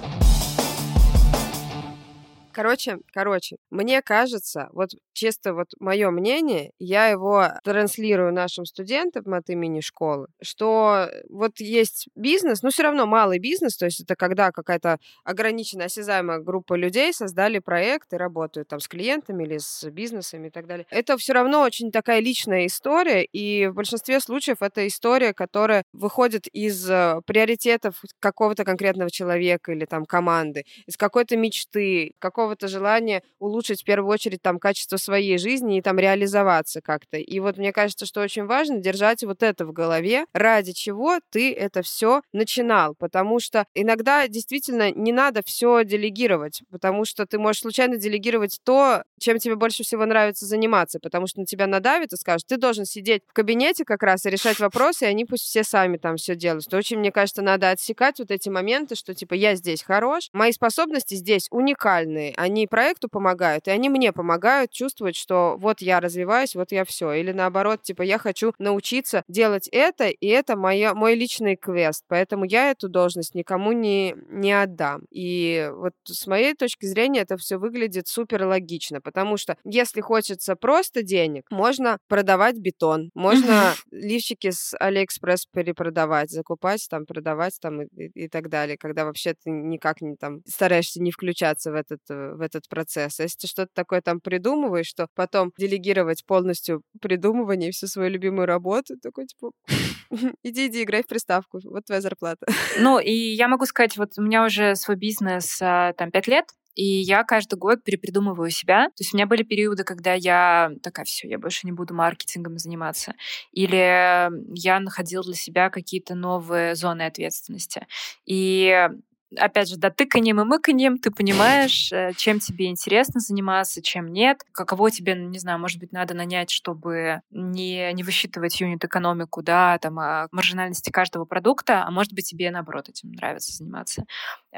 Короче, короче, мне кажется, вот чисто вот мое мнение, я его транслирую нашим студентам от имени школы, что вот есть бизнес, но все равно малый бизнес, то есть это когда какая-то ограниченная, осязаемая группа людей создали проект и работают там с клиентами или с бизнесами и так далее. Это все равно очень такая личная история, и в большинстве случаев это история, которая выходит из э, приоритетов какого-то конкретного человека или там команды, из какой-то мечты, какого-то желания улучшить в первую очередь там качество своей жизни и там реализоваться как-то. И вот мне кажется, что очень важно держать вот это в голове, ради чего ты это все начинал, потому что иногда действительно не надо все делегировать, потому что ты можешь случайно делегировать то, чем тебе больше всего нравится заниматься, потому что на тебя надавит и скажут, ты должен сидеть в кабинете как раз и решать вопросы, и они пусть все сами там все делают. Очень, мне кажется, надо отсекать вот эти моменты, что типа я здесь хорош, мои способности здесь уникальные, они проекту помогают, и они мне помогают чувствовать, что вот я развиваюсь, вот я все. Или наоборот, типа я хочу научиться делать это, и это моя, мой личный квест, поэтому я эту должность никому не, не отдам. И вот с моей точки зрения это все выглядит супер логично, потому что если хочется просто денег, можно продавать бетон, можно лифчики с Алиэкспресс перепродавать, закупать, там, продавать там и, и, и так далее, когда вообще ты никак не там стараешься не включаться в этот, э, в этот процесс. А если ты что-то такое там придумываешь, что потом делегировать полностью придумывание и всю свою любимую работу, такой типа иди, иди, играй в приставку, вот твоя зарплата. Ну, и я могу сказать, вот у меня уже свой бизнес а, там пять лет, и я каждый год перепридумываю себя. То есть у меня были периоды, когда я такая, все, я больше не буду маркетингом заниматься. Или я находила для себя какие-то новые зоны ответственности. И опять же, дотыканием и мыканием ты понимаешь, э, чем тебе интересно заниматься, чем нет, каково тебе, не знаю, может быть, надо нанять, чтобы не, не высчитывать юнит-экономику, да, там, а маржинальности каждого продукта, а может быть, тебе, наоборот, этим нравится заниматься.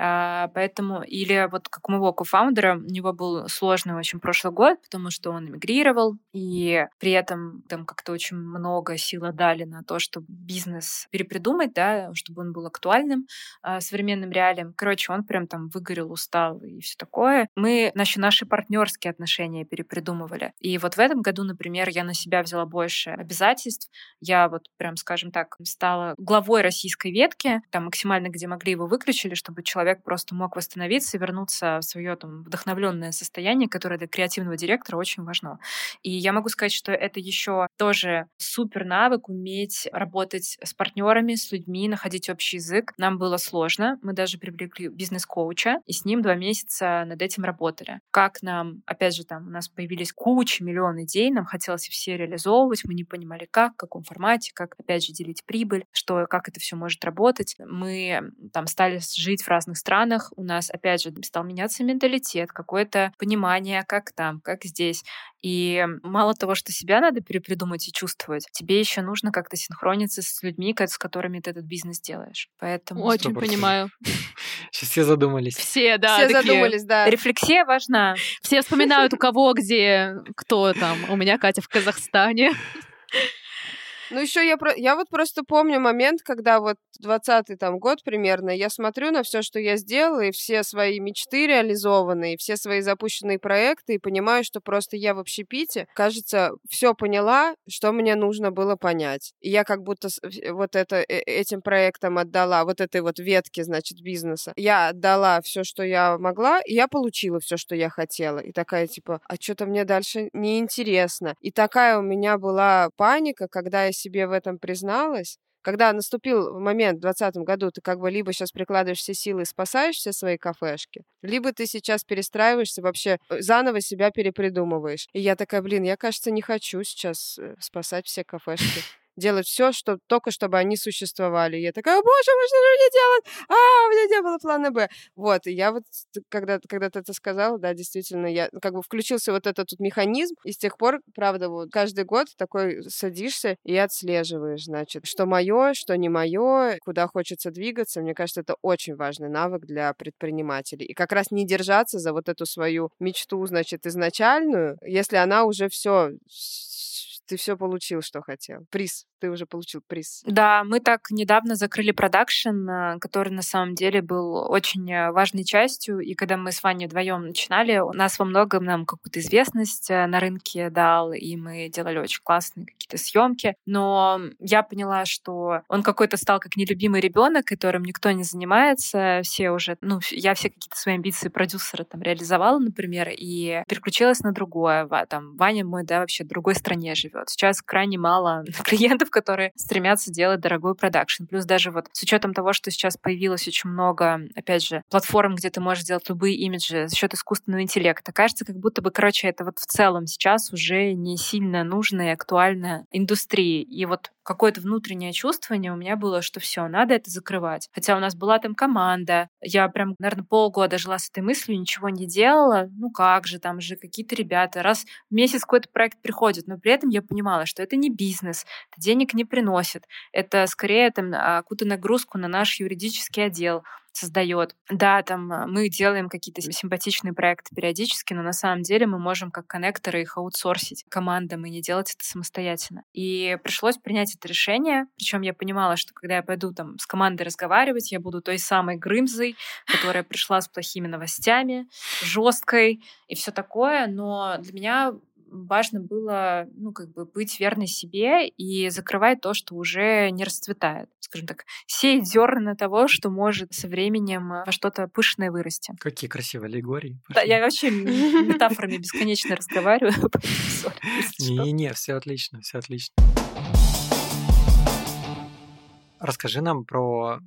А, поэтому, или вот как у моего кофаундера, у него был сложный очень прошлый год, потому что он эмигрировал, и при этом там как-то очень много сил дали на то, чтобы бизнес перепридумать, да, чтобы он был актуальным а, современным реалиям. Короче, он прям там выгорел, устал и все такое. Мы наши, наши партнерские отношения перепридумывали. И вот в этом году, например, я на себя взяла больше обязательств. Я вот прям, скажем так, стала главой российской ветки, там максимально где могли его выключили, чтобы человек человек просто мог восстановиться и вернуться в свое там вдохновленное состояние, которое для креативного директора очень важно. И я могу сказать, что это еще тоже супер навык уметь работать с партнерами, с людьми, находить общий язык. Нам было сложно. Мы даже привлекли бизнес-коуча, и с ним два месяца над этим работали. Как нам, опять же, там у нас появились куча, миллион идей, нам хотелось все реализовывать, мы не понимали как, в каком формате, как, опять же, делить прибыль, что, как это все может работать. Мы там стали жить в разных странах у нас, опять же, стал меняться менталитет, какое-то понимание, как там, как здесь. И мало того, что себя надо перепридумать и чувствовать, тебе еще нужно как-то синхрониться с людьми, с которыми ты этот бизнес делаешь. Поэтому... Очень 100%. понимаю. Сейчас все задумались. Все, да. Все такие... задумались, да. Рефлексия важна. Все вспоминают, у кого где, кто там. У меня Катя в Казахстане. Ну, еще я, про... я вот просто помню момент, когда вот 20-й там год примерно, я смотрю на все, что я сделала, и все свои мечты реализованные, все свои запущенные проекты, и понимаю, что просто я в общепите, кажется, все поняла, что мне нужно было понять. И я как будто вот это, э, этим проектом отдала, вот этой вот ветке, значит, бизнеса. Я отдала все, что я могла, и я получила все, что я хотела. И такая, типа, а что-то мне дальше неинтересно. И такая у меня была паника, когда я себе в этом призналась, когда наступил момент в 2020 году, ты как бы либо сейчас прикладываешь все силы и спасаешь все свои кафешки, либо ты сейчас перестраиваешься, вообще э, заново себя перепридумываешь. И я такая, блин, я, кажется, не хочу сейчас э, спасать все кафешки делать все, что, только чтобы они существовали. И я такая, боже мой, что же мне делать? А, у меня не было плана Б. Вот, и я вот, когда, когда ты это сказала, да, действительно, я как бы включился вот этот тут механизм, и с тех пор, правда, вот каждый год такой садишься и отслеживаешь, значит, что мое, что не мое, куда хочется двигаться. Мне кажется, это очень важный навык для предпринимателей. И как раз не держаться за вот эту свою мечту, значит, изначальную, если она уже все ты все получил, что хотел. Приз ты уже получил приз. Да, мы так недавно закрыли продакшн, э, который на самом деле был очень э, важной частью. И когда мы с Ваней вдвоем начинали, у нас во многом нам какую-то известность э, на рынке дал, и мы делали очень классные какие-то съемки. Но я поняла, что он какой-то стал как нелюбимый ребенок, которым никто не занимается. Все уже, ну, я все какие-то свои амбиции продюсера там реализовала, например, и переключилась на другое. Там Ваня мой, да, вообще в другой стране живет. Сейчас крайне мало клиентов, которые стремятся делать дорогой продакшн. Плюс даже вот с учетом того, что сейчас появилось очень много, опять же, платформ, где ты можешь делать любые имиджи за счет искусственного интеллекта, кажется, как будто бы, короче, это вот в целом сейчас уже не сильно нужная и актуальная индустрии. И вот какое-то внутреннее чувствование у меня было, что все, надо это закрывать. Хотя у нас была там команда, я прям, наверное, полгода жила с этой мыслью, ничего не делала. Ну как же, там же какие-то ребята. Раз в месяц какой-то проект приходит, но при этом я понимала, что это не бизнес, это денег не приносит. Это скорее там какую-то нагрузку на наш юридический отдел создает. Да, там а, мы делаем какие-то симпатичные проекты периодически, но на самом деле мы можем как коннекторы их аутсорсить командам и не делать это самостоятельно. И пришлось принять это решение, причем я понимала, что когда я пойду там с командой разговаривать, я буду той самой Грымзой, которая пришла с плохими новостями, жесткой и все такое, но для меня важно было, ну, как бы быть верной себе и закрывать то, что уже не расцветает. Скажем так, сеять зерна того, что может со временем во что-то пышное вырасти. Какие красивые аллегории. Да, я вообще метафорами бесконечно разговариваю. Не-не-не, все отлично, все отлично. Расскажи нам про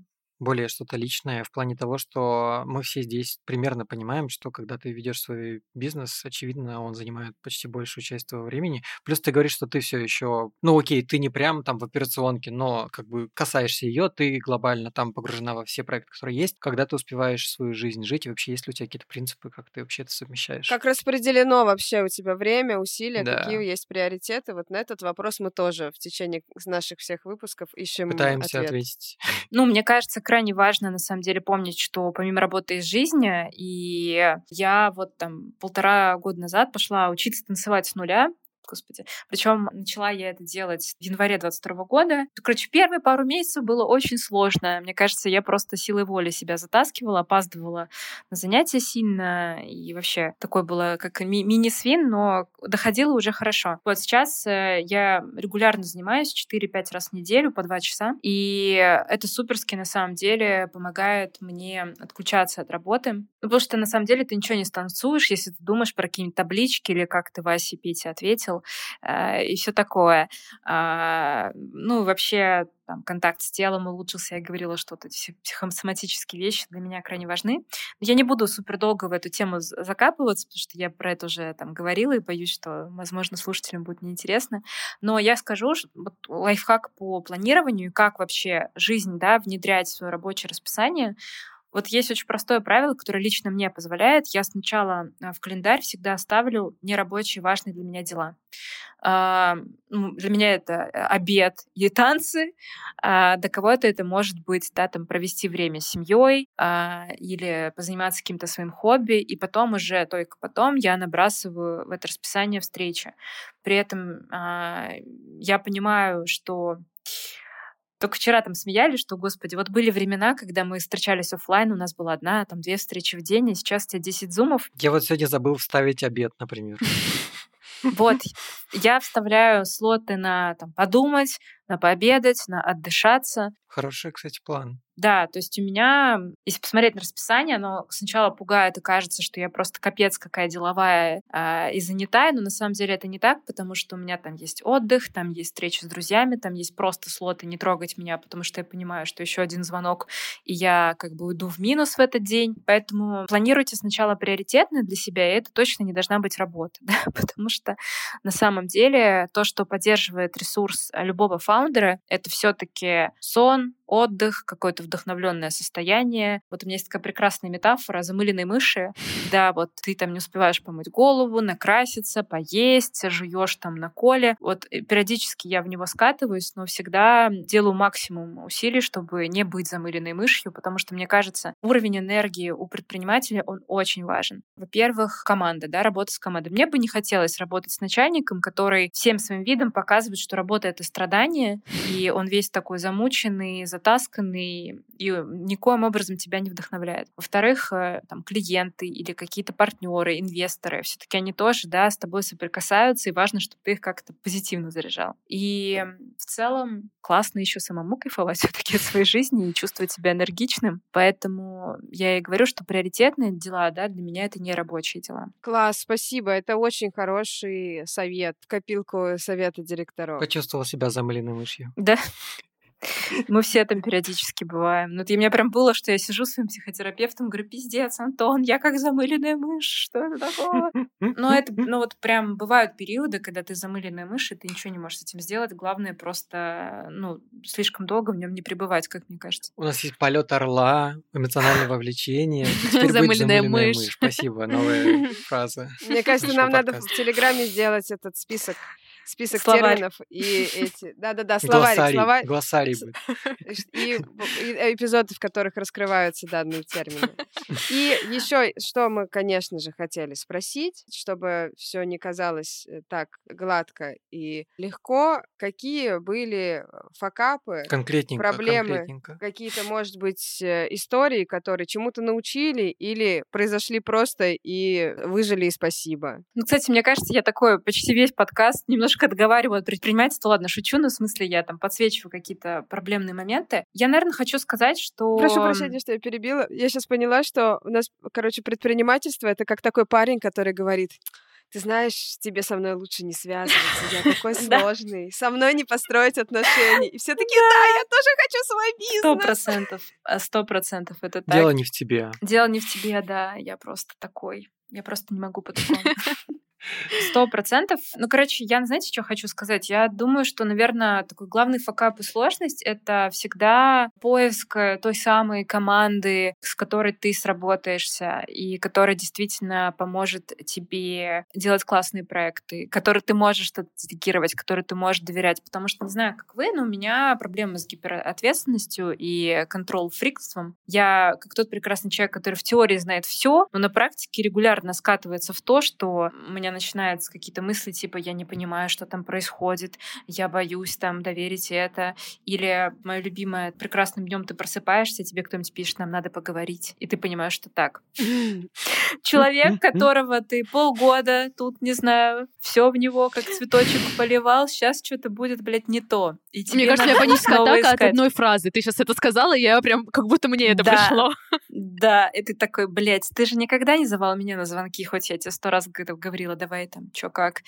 более что-то личное в плане того, что мы все здесь примерно понимаем, что когда ты ведешь свой бизнес, очевидно, он занимает почти большую часть твоего времени. Плюс ты говоришь, что ты все еще, ну окей, ты не прям там в операционке, но как бы касаешься ее, ты глобально там погружена во все проекты, которые есть. Когда ты успеваешь свою жизнь жить, и вообще есть ли у тебя какие-то принципы, как ты вообще это совмещаешь? Как распределено вообще у тебя время, усилия, да. какие есть приоритеты? Вот на этот вопрос мы тоже в течение наших всех выпусков ищем Пытаемся ответ. ответить. Ну, мне кажется, крайне важно, на самом деле, помнить, что помимо работы из жизни, и я вот там полтора года назад пошла учиться танцевать с нуля, господи. Причем начала я это делать в январе 22 года. Короче, первые пару месяцев было очень сложно. Мне кажется, я просто силой воли себя затаскивала, опаздывала на занятия сильно. И вообще такое было как ми- мини-свин, но доходило уже хорошо. Вот сейчас э, я регулярно занимаюсь 4-5 раз в неделю по 2 часа. И это суперски на самом деле помогает мне отключаться от работы. Ну, потому что на самом деле ты ничего не станцуешь, если ты думаешь про какие-нибудь таблички или как ты Васе Пете ответил э, и все такое. Э, ну, вообще, там, контакт с телом улучшился, я говорила, что вот эти психосоматические вещи для меня крайне важны. Но я не буду супер долго в эту тему закапываться, потому что я про это уже там говорила и боюсь, что, возможно, слушателям будет неинтересно. Но я скажу, что вот лайфхак по планированию, как вообще жизнь да, внедрять в свое рабочее расписание, вот есть очень простое правило, которое лично мне позволяет. Я сначала а, в календарь всегда ставлю нерабочие важные для меня дела. А, ну, для меня это э, обед и танцы. А для кого-то это может быть да, там, провести время с семьей или позаниматься каким-то своим хобби. И потом уже, только потом я набрасываю в это расписание встречи. При этом я понимаю, что только вчера там смеялись, что, господи, вот были времена, когда мы встречались офлайн, у нас была одна, там две встречи в день, и сейчас у тебя 10 зумов. Я вот сегодня забыл вставить обед, например. Вот, я вставляю слоты на там, подумать, на пообедать, на отдышаться. Хороший, кстати, план. Да, то есть у меня, если посмотреть на расписание, оно сначала пугает и кажется, что я просто капец какая деловая э, и занятая, но на самом деле это не так, потому что у меня там есть отдых, там есть встреча с друзьями, там есть просто слоты не трогать меня, потому что я понимаю, что еще один звонок, и я как бы уйду в минус в этот день. Поэтому планируйте сначала приоритетно для себя, и это точно не должна быть работа, да? потому что на самом деле то, что поддерживает ресурс любого фаундера, это все-таки сон, отдых, какое-то вдохновленное состояние. Вот у меня есть такая прекрасная метафора замыленной мыши. Да, вот ты там не успеваешь помыть голову, накраситься, поесть, жуешь там на коле. Вот э, периодически я в него скатываюсь, но всегда делаю максимум усилий, чтобы не быть замыленной мышью, потому что, мне кажется, уровень энергии у предпринимателя, он очень важен. Во-первых, команда, да, работа с командой. Мне бы не хотелось работать с начальником, который всем своим видом показывает, что работа — это страдание, и он весь такой замученный, затасканный, и никоим образом тебя не вдохновляет. Во-вторых, э, там клиенты или какие-то партнеры, инвесторы, все-таки они тоже, да, с тобой соприкасаются, и важно, чтобы ты их как-то позитивно заряжал. И в целом классно еще самому кайфовать все-таки от своей жизни и чувствовать себя энергичным. Поэтому я и говорю, что приоритетные дела, да, для меня это не рабочие дела. Класс, спасибо. Это очень хороший совет в копилку совета директоров. Почувствовал себя замыленной мышью. Да. Мы все там периодически бываем. Ну, у меня прям было, что я сижу с своим психотерапевтом, говорю, пиздец, Антон, я как замыленная мышь, что это такое? Но это, ну вот прям бывают периоды, когда ты замыленная мышь, и ты ничего не можешь с этим сделать. Главное просто, ну, слишком долго в нем не пребывать, как мне кажется. У нас есть полет орла, эмоциональное вовлечение. Замыленная мышь. Спасибо, новая фраза. Мне кажется, нам надо в Телеграме сделать этот список список словарь. терминов и эти... Да-да-да, словарь. Глоссарий, словарь. глоссарий будет. И, и эпизоды, в которых раскрываются данные термины. И еще, что мы, конечно же, хотели спросить, чтобы все не казалось э, так гладко и легко, какие были факапы, конкретненько, проблемы, какие-то, может быть, э, истории, которые чему-то научили или произошли просто и выжили и спасибо. Ну, кстати, мне кажется, я такой почти весь подкаст немножко немножко отговариваю от предпринимательства. Ладно, шучу, но в смысле я там подсвечиваю какие-то проблемные моменты. Я, наверное, хочу сказать, что... Прошу прощения, что я перебила. Я сейчас поняла, что у нас, короче, предпринимательство — это как такой парень, который говорит, ты знаешь, тебе со мной лучше не связываться, я такой сложный, со мной не построить отношения. И все таки да, я тоже хочу свой бизнес. Сто процентов, а, сто процентов это так. Дело не в тебе. Дело не в тебе, да, я просто такой. Я просто не могу по-другому. Сто процентов. Ну, короче, я, знаете, что хочу сказать? Я думаю, что, наверное, такой главный факап и сложность — это всегда поиск э, той самой команды, с которой ты сработаешься, и которая действительно поможет тебе делать классные проекты, которые ты можешь что-то делегировать, которые ты можешь доверять. Потому что, не знаю, как вы, но у меня проблемы с гиперответственностью и контрол-фрикством. Я, как тот прекрасный человек, который в теории знает все, но на практике регулярно скатывается в то, что у меня начинаются какие-то мысли типа «я не понимаю, что там происходит», «я боюсь там доверить это», или мое любимое «прекрасным днем ты просыпаешься, тебе кто-нибудь пишет, нам надо поговорить», и ты понимаешь, что так. Человек, которого ты полгода тут, не знаю, все в него как цветочек поливал, сейчас что-то будет, блядь, не то. И мне кажется, у меня паническая атака от одной фразы. Ты сейчас это сказала, я прям как будто мне это да, пришло. Да, и ты такой, блядь, ты же никогда не звал меня на звонки, хоть я тебе сто раз говорила, давай там, чё как.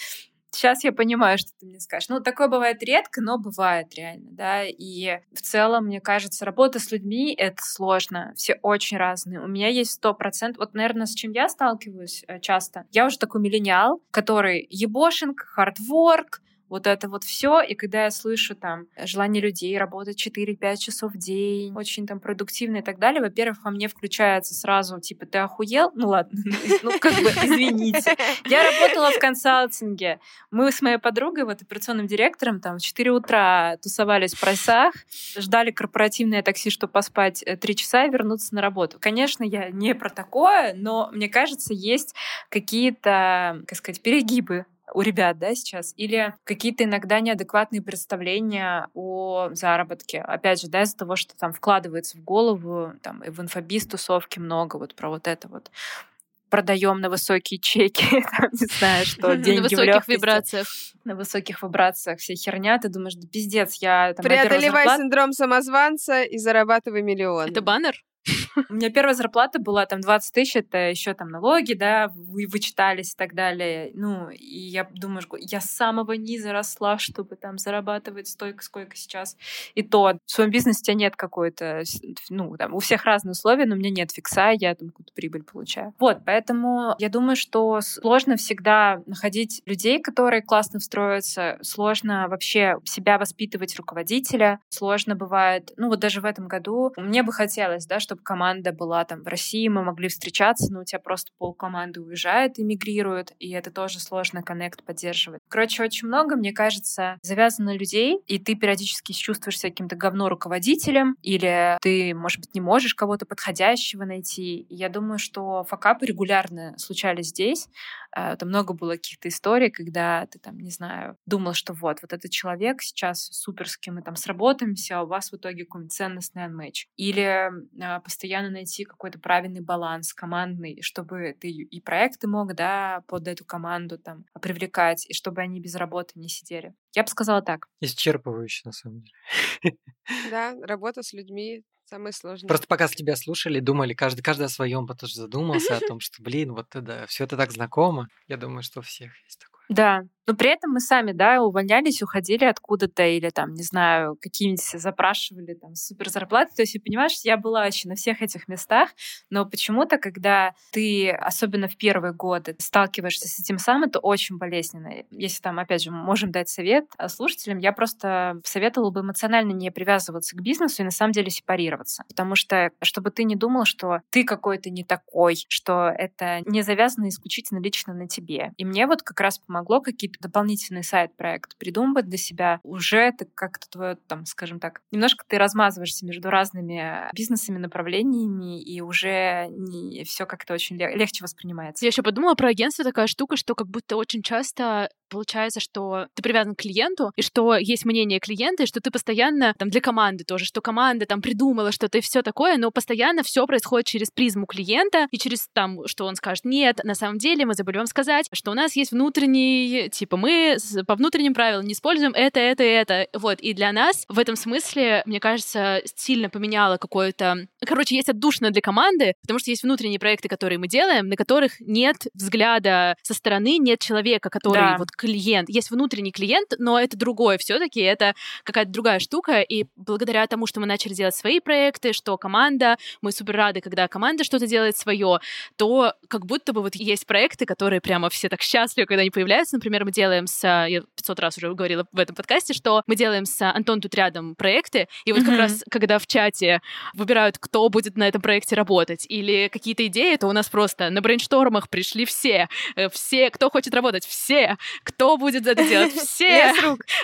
Сейчас я понимаю, что ты мне скажешь. Ну, такое бывает редко, но бывает реально, да. И в целом, мне кажется, работа с людьми — это сложно. Все очень разные. У меня есть сто процентов... Вот, наверное, с чем я сталкиваюсь э, часто. Я уже такой миллениал, который ебошинг, хардворк, вот это вот все. И когда я слышу там желание людей работать 4-5 часов в день, очень там продуктивно и так далее, во-первых, во мне включается сразу, типа, ты охуел? Ну ладно, ну как бы, извините. Я работала в консалтинге. Мы с моей подругой, вот операционным директором, там в 4 утра тусовались в прайсах, ждали корпоративное такси, чтобы поспать 3 э, часа и вернуться на работу. Конечно, я не про такое, но мне кажется, есть какие-то, как сказать, перегибы у ребят, да, сейчас, или какие-то иногда неадекватные представления о заработке. Опять же, да, из-за того, что там вкладывается в голову, там, и в инфобиз тусовки много вот про вот это вот продаем на высокие чеки, там, не знаю, что деньги на высоких вибрациях. На высоких вибрациях вся херня. Ты думаешь, да пиздец, я там Преодолевай зарплат... синдром самозванца и зарабатывай миллион. Это баннер? У меня первая зарплата была там 20 тысяч, это еще там налоги, да, вы вычитались и так далее. Ну, и я думаю, я с самого низа росла, чтобы там зарабатывать столько, сколько сейчас. И то в своем бизнесе у тебя нет какой-то, ну, там, у всех разные условия, но у меня нет фикса, я там какую-то прибыль получаю. Вот, поэтому я думаю, что сложно всегда находить людей, которые классно встроятся, сложно вообще себя воспитывать руководителя, сложно бывает, ну, вот даже в этом году мне бы хотелось, да, чтобы чтобы команда была там в России, мы могли встречаться, но у тебя просто пол команды уезжает, эмигрирует, и это тоже сложно коннект поддерживать. Короче, очень много, мне кажется, завязано людей, и ты периодически чувствуешь себя каким-то говно руководителем, или ты, может быть, не можешь кого-то подходящего найти. Я думаю, что факапы регулярно случались здесь, там много было каких-то историй, когда ты там, не знаю, думал, что вот, вот этот человек сейчас суперский, мы там сработаемся, а у вас в итоге какой-нибудь ценностный анмэч. Или а, постоянно найти какой-то правильный баланс командный, чтобы ты и проекты мог, да, под эту команду там привлекать, и чтобы они без работы не сидели. Я бы сказала так. Исчерпывающе, на самом деле. Да, работа с людьми самое сложное. Просто пока тебя слушали, думали, каждый, каждый о своем, потом задумался о том, что, блин, вот это все это так знакомо. Я думаю, что у всех есть такое. Да, но при этом мы сами, да, увольнялись, уходили откуда-то или там, не знаю, какие-нибудь запрашивали там супер зарплаты. То есть, понимаешь, я была вообще на всех этих местах, но почему-то, когда ты, особенно в первые годы, сталкиваешься с этим сам, это очень болезненно. Если там, опять же, можем дать совет слушателям, я просто советовала бы эмоционально не привязываться к бизнесу и на самом деле сепарироваться. Потому что, чтобы ты не думал, что ты какой-то не такой, что это не завязано исключительно лично на тебе. И мне вот как раз помогло какие-то дополнительный сайт-проект придумывать для себя, уже это как-то твое, там, скажем так, немножко ты размазываешься между разными бизнесами, направлениями, и уже не все как-то очень легче воспринимается. Я еще подумала про агентство такая штука, что как будто очень часто получается, что ты привязан к клиенту, и что есть мнение клиента, и что ты постоянно там для команды тоже, что команда там придумала что-то и все такое, но постоянно все происходит через призму клиента и через там, что он скажет, нет, на самом деле мы забыли вам сказать, что у нас есть внутренний, типа мы по внутренним правилам не используем это, это, это, вот, и для нас в этом смысле, мне кажется, сильно поменяло какое-то, короче, есть отдушно для команды, потому что есть внутренние проекты, которые мы делаем, на которых нет взгляда со стороны, нет человека, который да. вот клиент, есть внутренний клиент, но это другое все-таки, это какая-то другая штука, и благодаря тому, что мы начали делать свои проекты, что команда, мы супер рады, когда команда что-то делает свое, то как будто бы вот есть проекты, которые прямо все так счастливы, когда они появляются. Например, мы делаем с, я 500 раз уже говорила в этом подкасте, что мы делаем с Антон тут рядом проекты, и вот mm-hmm. как раз, когда в чате выбирают, кто будет на этом проекте работать, или какие-то идеи, то у нас просто на брейнштормах пришли все, э, все, кто хочет работать, все, кто будет это делать? Все!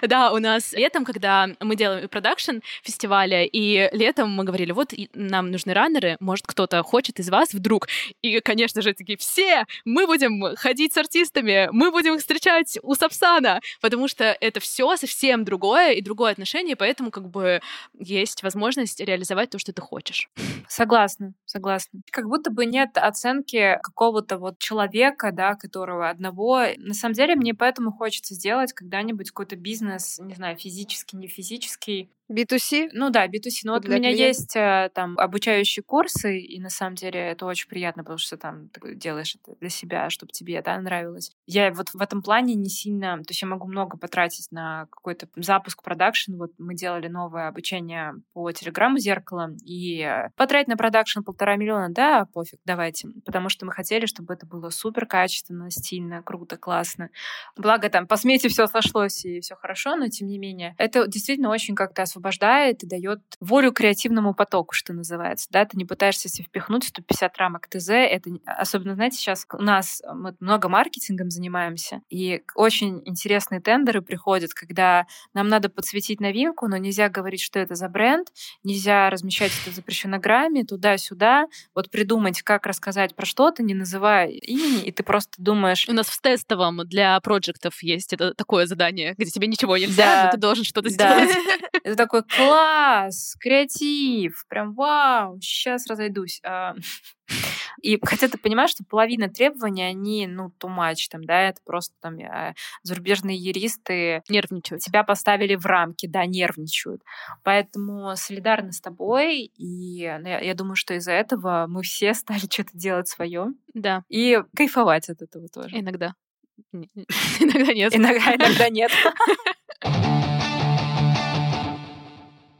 Да, у нас летом, когда мы делаем продакшн фестиваля, и летом мы говорили, вот нам нужны раннеры, может, кто-то хочет из вас вдруг. И, конечно же, такие, все! Мы будем ходить с артистами, мы будем их встречать у Сапсана, потому что это все совсем другое и другое отношение, поэтому как бы есть возможность реализовать то, что ты хочешь. Согласна, согласна. Как будто бы нет оценки какого-то вот человека, да, которого одного. На самом деле мне поэтому поэтому хочется сделать когда-нибудь какой-то бизнес, не знаю, физический, не физический, B2C? Ну да, B2C. Ну вот у меня клиента. есть э, там обучающие курсы, и на самом деле это очень приятно, потому что там ты делаешь это для себя, чтобы тебе да, нравилось. Я вот в этом плане не сильно... То есть я могу много потратить на какой-то запуск продакшн. Вот мы делали новое обучение по телеграмму зеркала, и потратить на продакшн полтора миллиона, да, пофиг, давайте. Потому что мы хотели, чтобы это было супер качественно, стильно, круто, классно. Благо там по смете все сошлось и все хорошо, но тем не менее. Это действительно очень как-то освобождает и дает волю креативному потоку, что называется. Да, ты не пытаешься себе впихнуть 150 рамок ТЗ. Это особенно, знаете, сейчас у нас мы много маркетингом занимаемся, и очень интересные тендеры приходят, когда нам надо подсветить новинку, но нельзя говорить, что это за бренд, нельзя размещать это в запрещенограмме, туда-сюда, вот придумать, как рассказать про что-то, не называя имени, и ты просто думаешь... У нас в тестовом для проектов есть это такое задание, где тебе ничего нельзя, да. но ты должен что-то да. сделать. Это такой класс, креатив, прям вау, сейчас разойдусь. А, и хотя ты понимаешь, что половина требований, они, ну, too much, там, да, это просто там а, зарубежные юристы нервничают. Тебя поставили в рамки, да, нервничают. Поэтому солидарна с тобой, и ну, я, я думаю, что из-за этого мы все стали что-то делать свое. Да. И кайфовать от этого тоже. Иногда. Иногда нет. Иногда, иногда нет.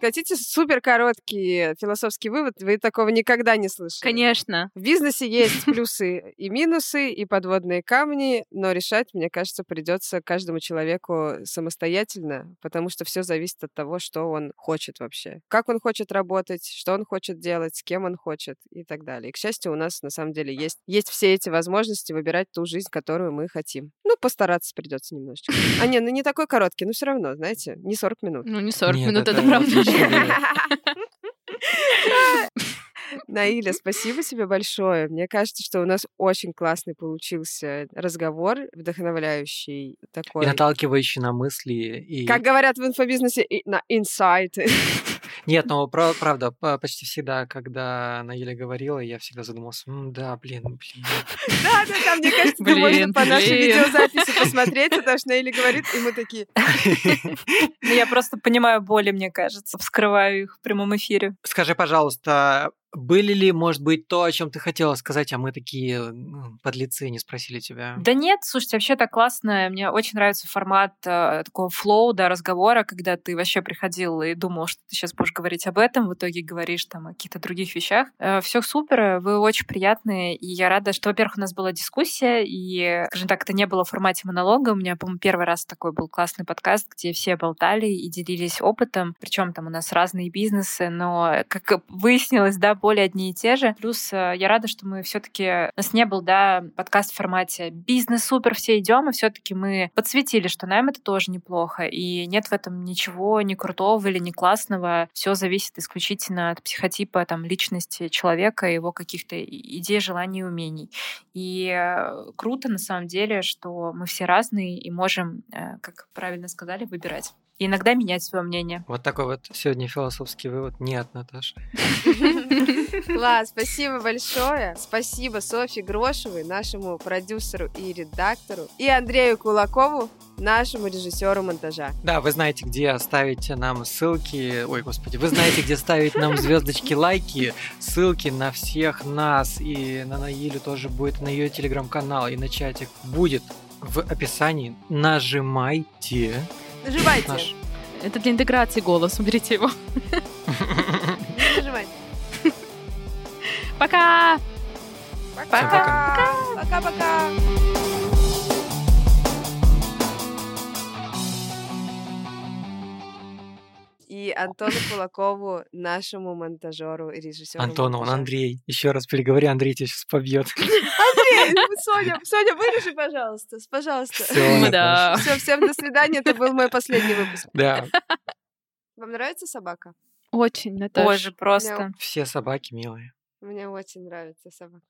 Хотите супер короткий философский вывод? Вы такого никогда не слышали. Конечно. В бизнесе есть плюсы и минусы, и подводные камни, но решать, мне кажется, придется каждому человеку самостоятельно, потому что все зависит от того, что он хочет вообще. Как он хочет работать, что он хочет делать, с кем он хочет и так далее. И, к счастью, у нас на самом деле есть, есть все эти возможности выбирать ту жизнь, которую мы хотим. Ну, постараться придется немножечко. А не, ну не такой короткий, но все равно, знаете, не 40 минут. Ну, не 40 Нет, минут, это, это правда. Yeah. Наиля, спасибо тебе большое. Мне кажется, что у нас очень классный получился разговор, вдохновляющий такой. И наталкивающий на мысли. И... Как говорят в инфобизнесе, на инсайты. Нет, но правда, почти всегда, когда Наиля говорила, я всегда задумался, да, блин, блин. Да, да, да, мне кажется, можно по нашей видеозаписи посмотреть, потому что Наиля говорит, и мы такие... Ну, я просто понимаю боли, мне кажется, вскрываю их в прямом эфире. Скажи, пожалуйста, были ли, может быть, то, о чем ты хотела сказать, а мы такие ну, подлецы не спросили тебя? Да нет, слушайте, вообще так классно. Мне очень нравится формат э, такого флоу, да, разговора, когда ты вообще приходил и думал, что ты сейчас будешь говорить об этом, в итоге говоришь там о каких-то других вещах. Э, все супер, вы очень приятные, и я рада, что, во-первых, у нас была дискуссия, и, скажем так, это не было в формате монолога. У меня, по-моему, первый раз такой был классный подкаст, где все болтали и делились опытом. Причем там у нас разные бизнесы, но, как выяснилось, да, более одни и те же. Плюс э, я рада, что мы все-таки у нас не был, да, подкаст в формате бизнес супер, все идем, и все-таки мы подсветили, что нам это тоже неплохо, и нет в этом ничего ни крутого или ни классного. Все зависит исключительно от психотипа там личности человека, его каких-то идей, желаний, умений. И э, круто на самом деле, что мы все разные и можем, э, как правильно сказали, выбирать и иногда менять свое мнение. Вот такой вот сегодня философский вывод. Нет, Наташа. Класс, спасибо большое. Спасибо Софье Грошевой, нашему продюсеру и редактору, и Андрею Кулакову, нашему режиссеру монтажа. Да, вы знаете, где оставить нам ссылки. Ой, господи, вы знаете, где ставить нам звездочки, лайки, ссылки на всех нас и на Наилю тоже будет на ее телеграм-канал и на чатик будет в описании. Нажимайте. Нажимайте. Наш... Это для интеграции голос, уберите его. Нажимайте. Пока! Пока! Пока-пока! И Антону Кулакову, нашему монтажеру и режиссеру. Антон, он Андрей. Еще раз переговори, Андрей тебя сейчас побьет. Андрей, Соня, Соня, вырежи, пожалуйста, пожалуйста. Все, да. Все, всем до свидания. Это был мой последний выпуск. Да. Вам нравится собака? Очень, Наташа. Боже, просто. Все собаки милые. Мне очень нравится собака.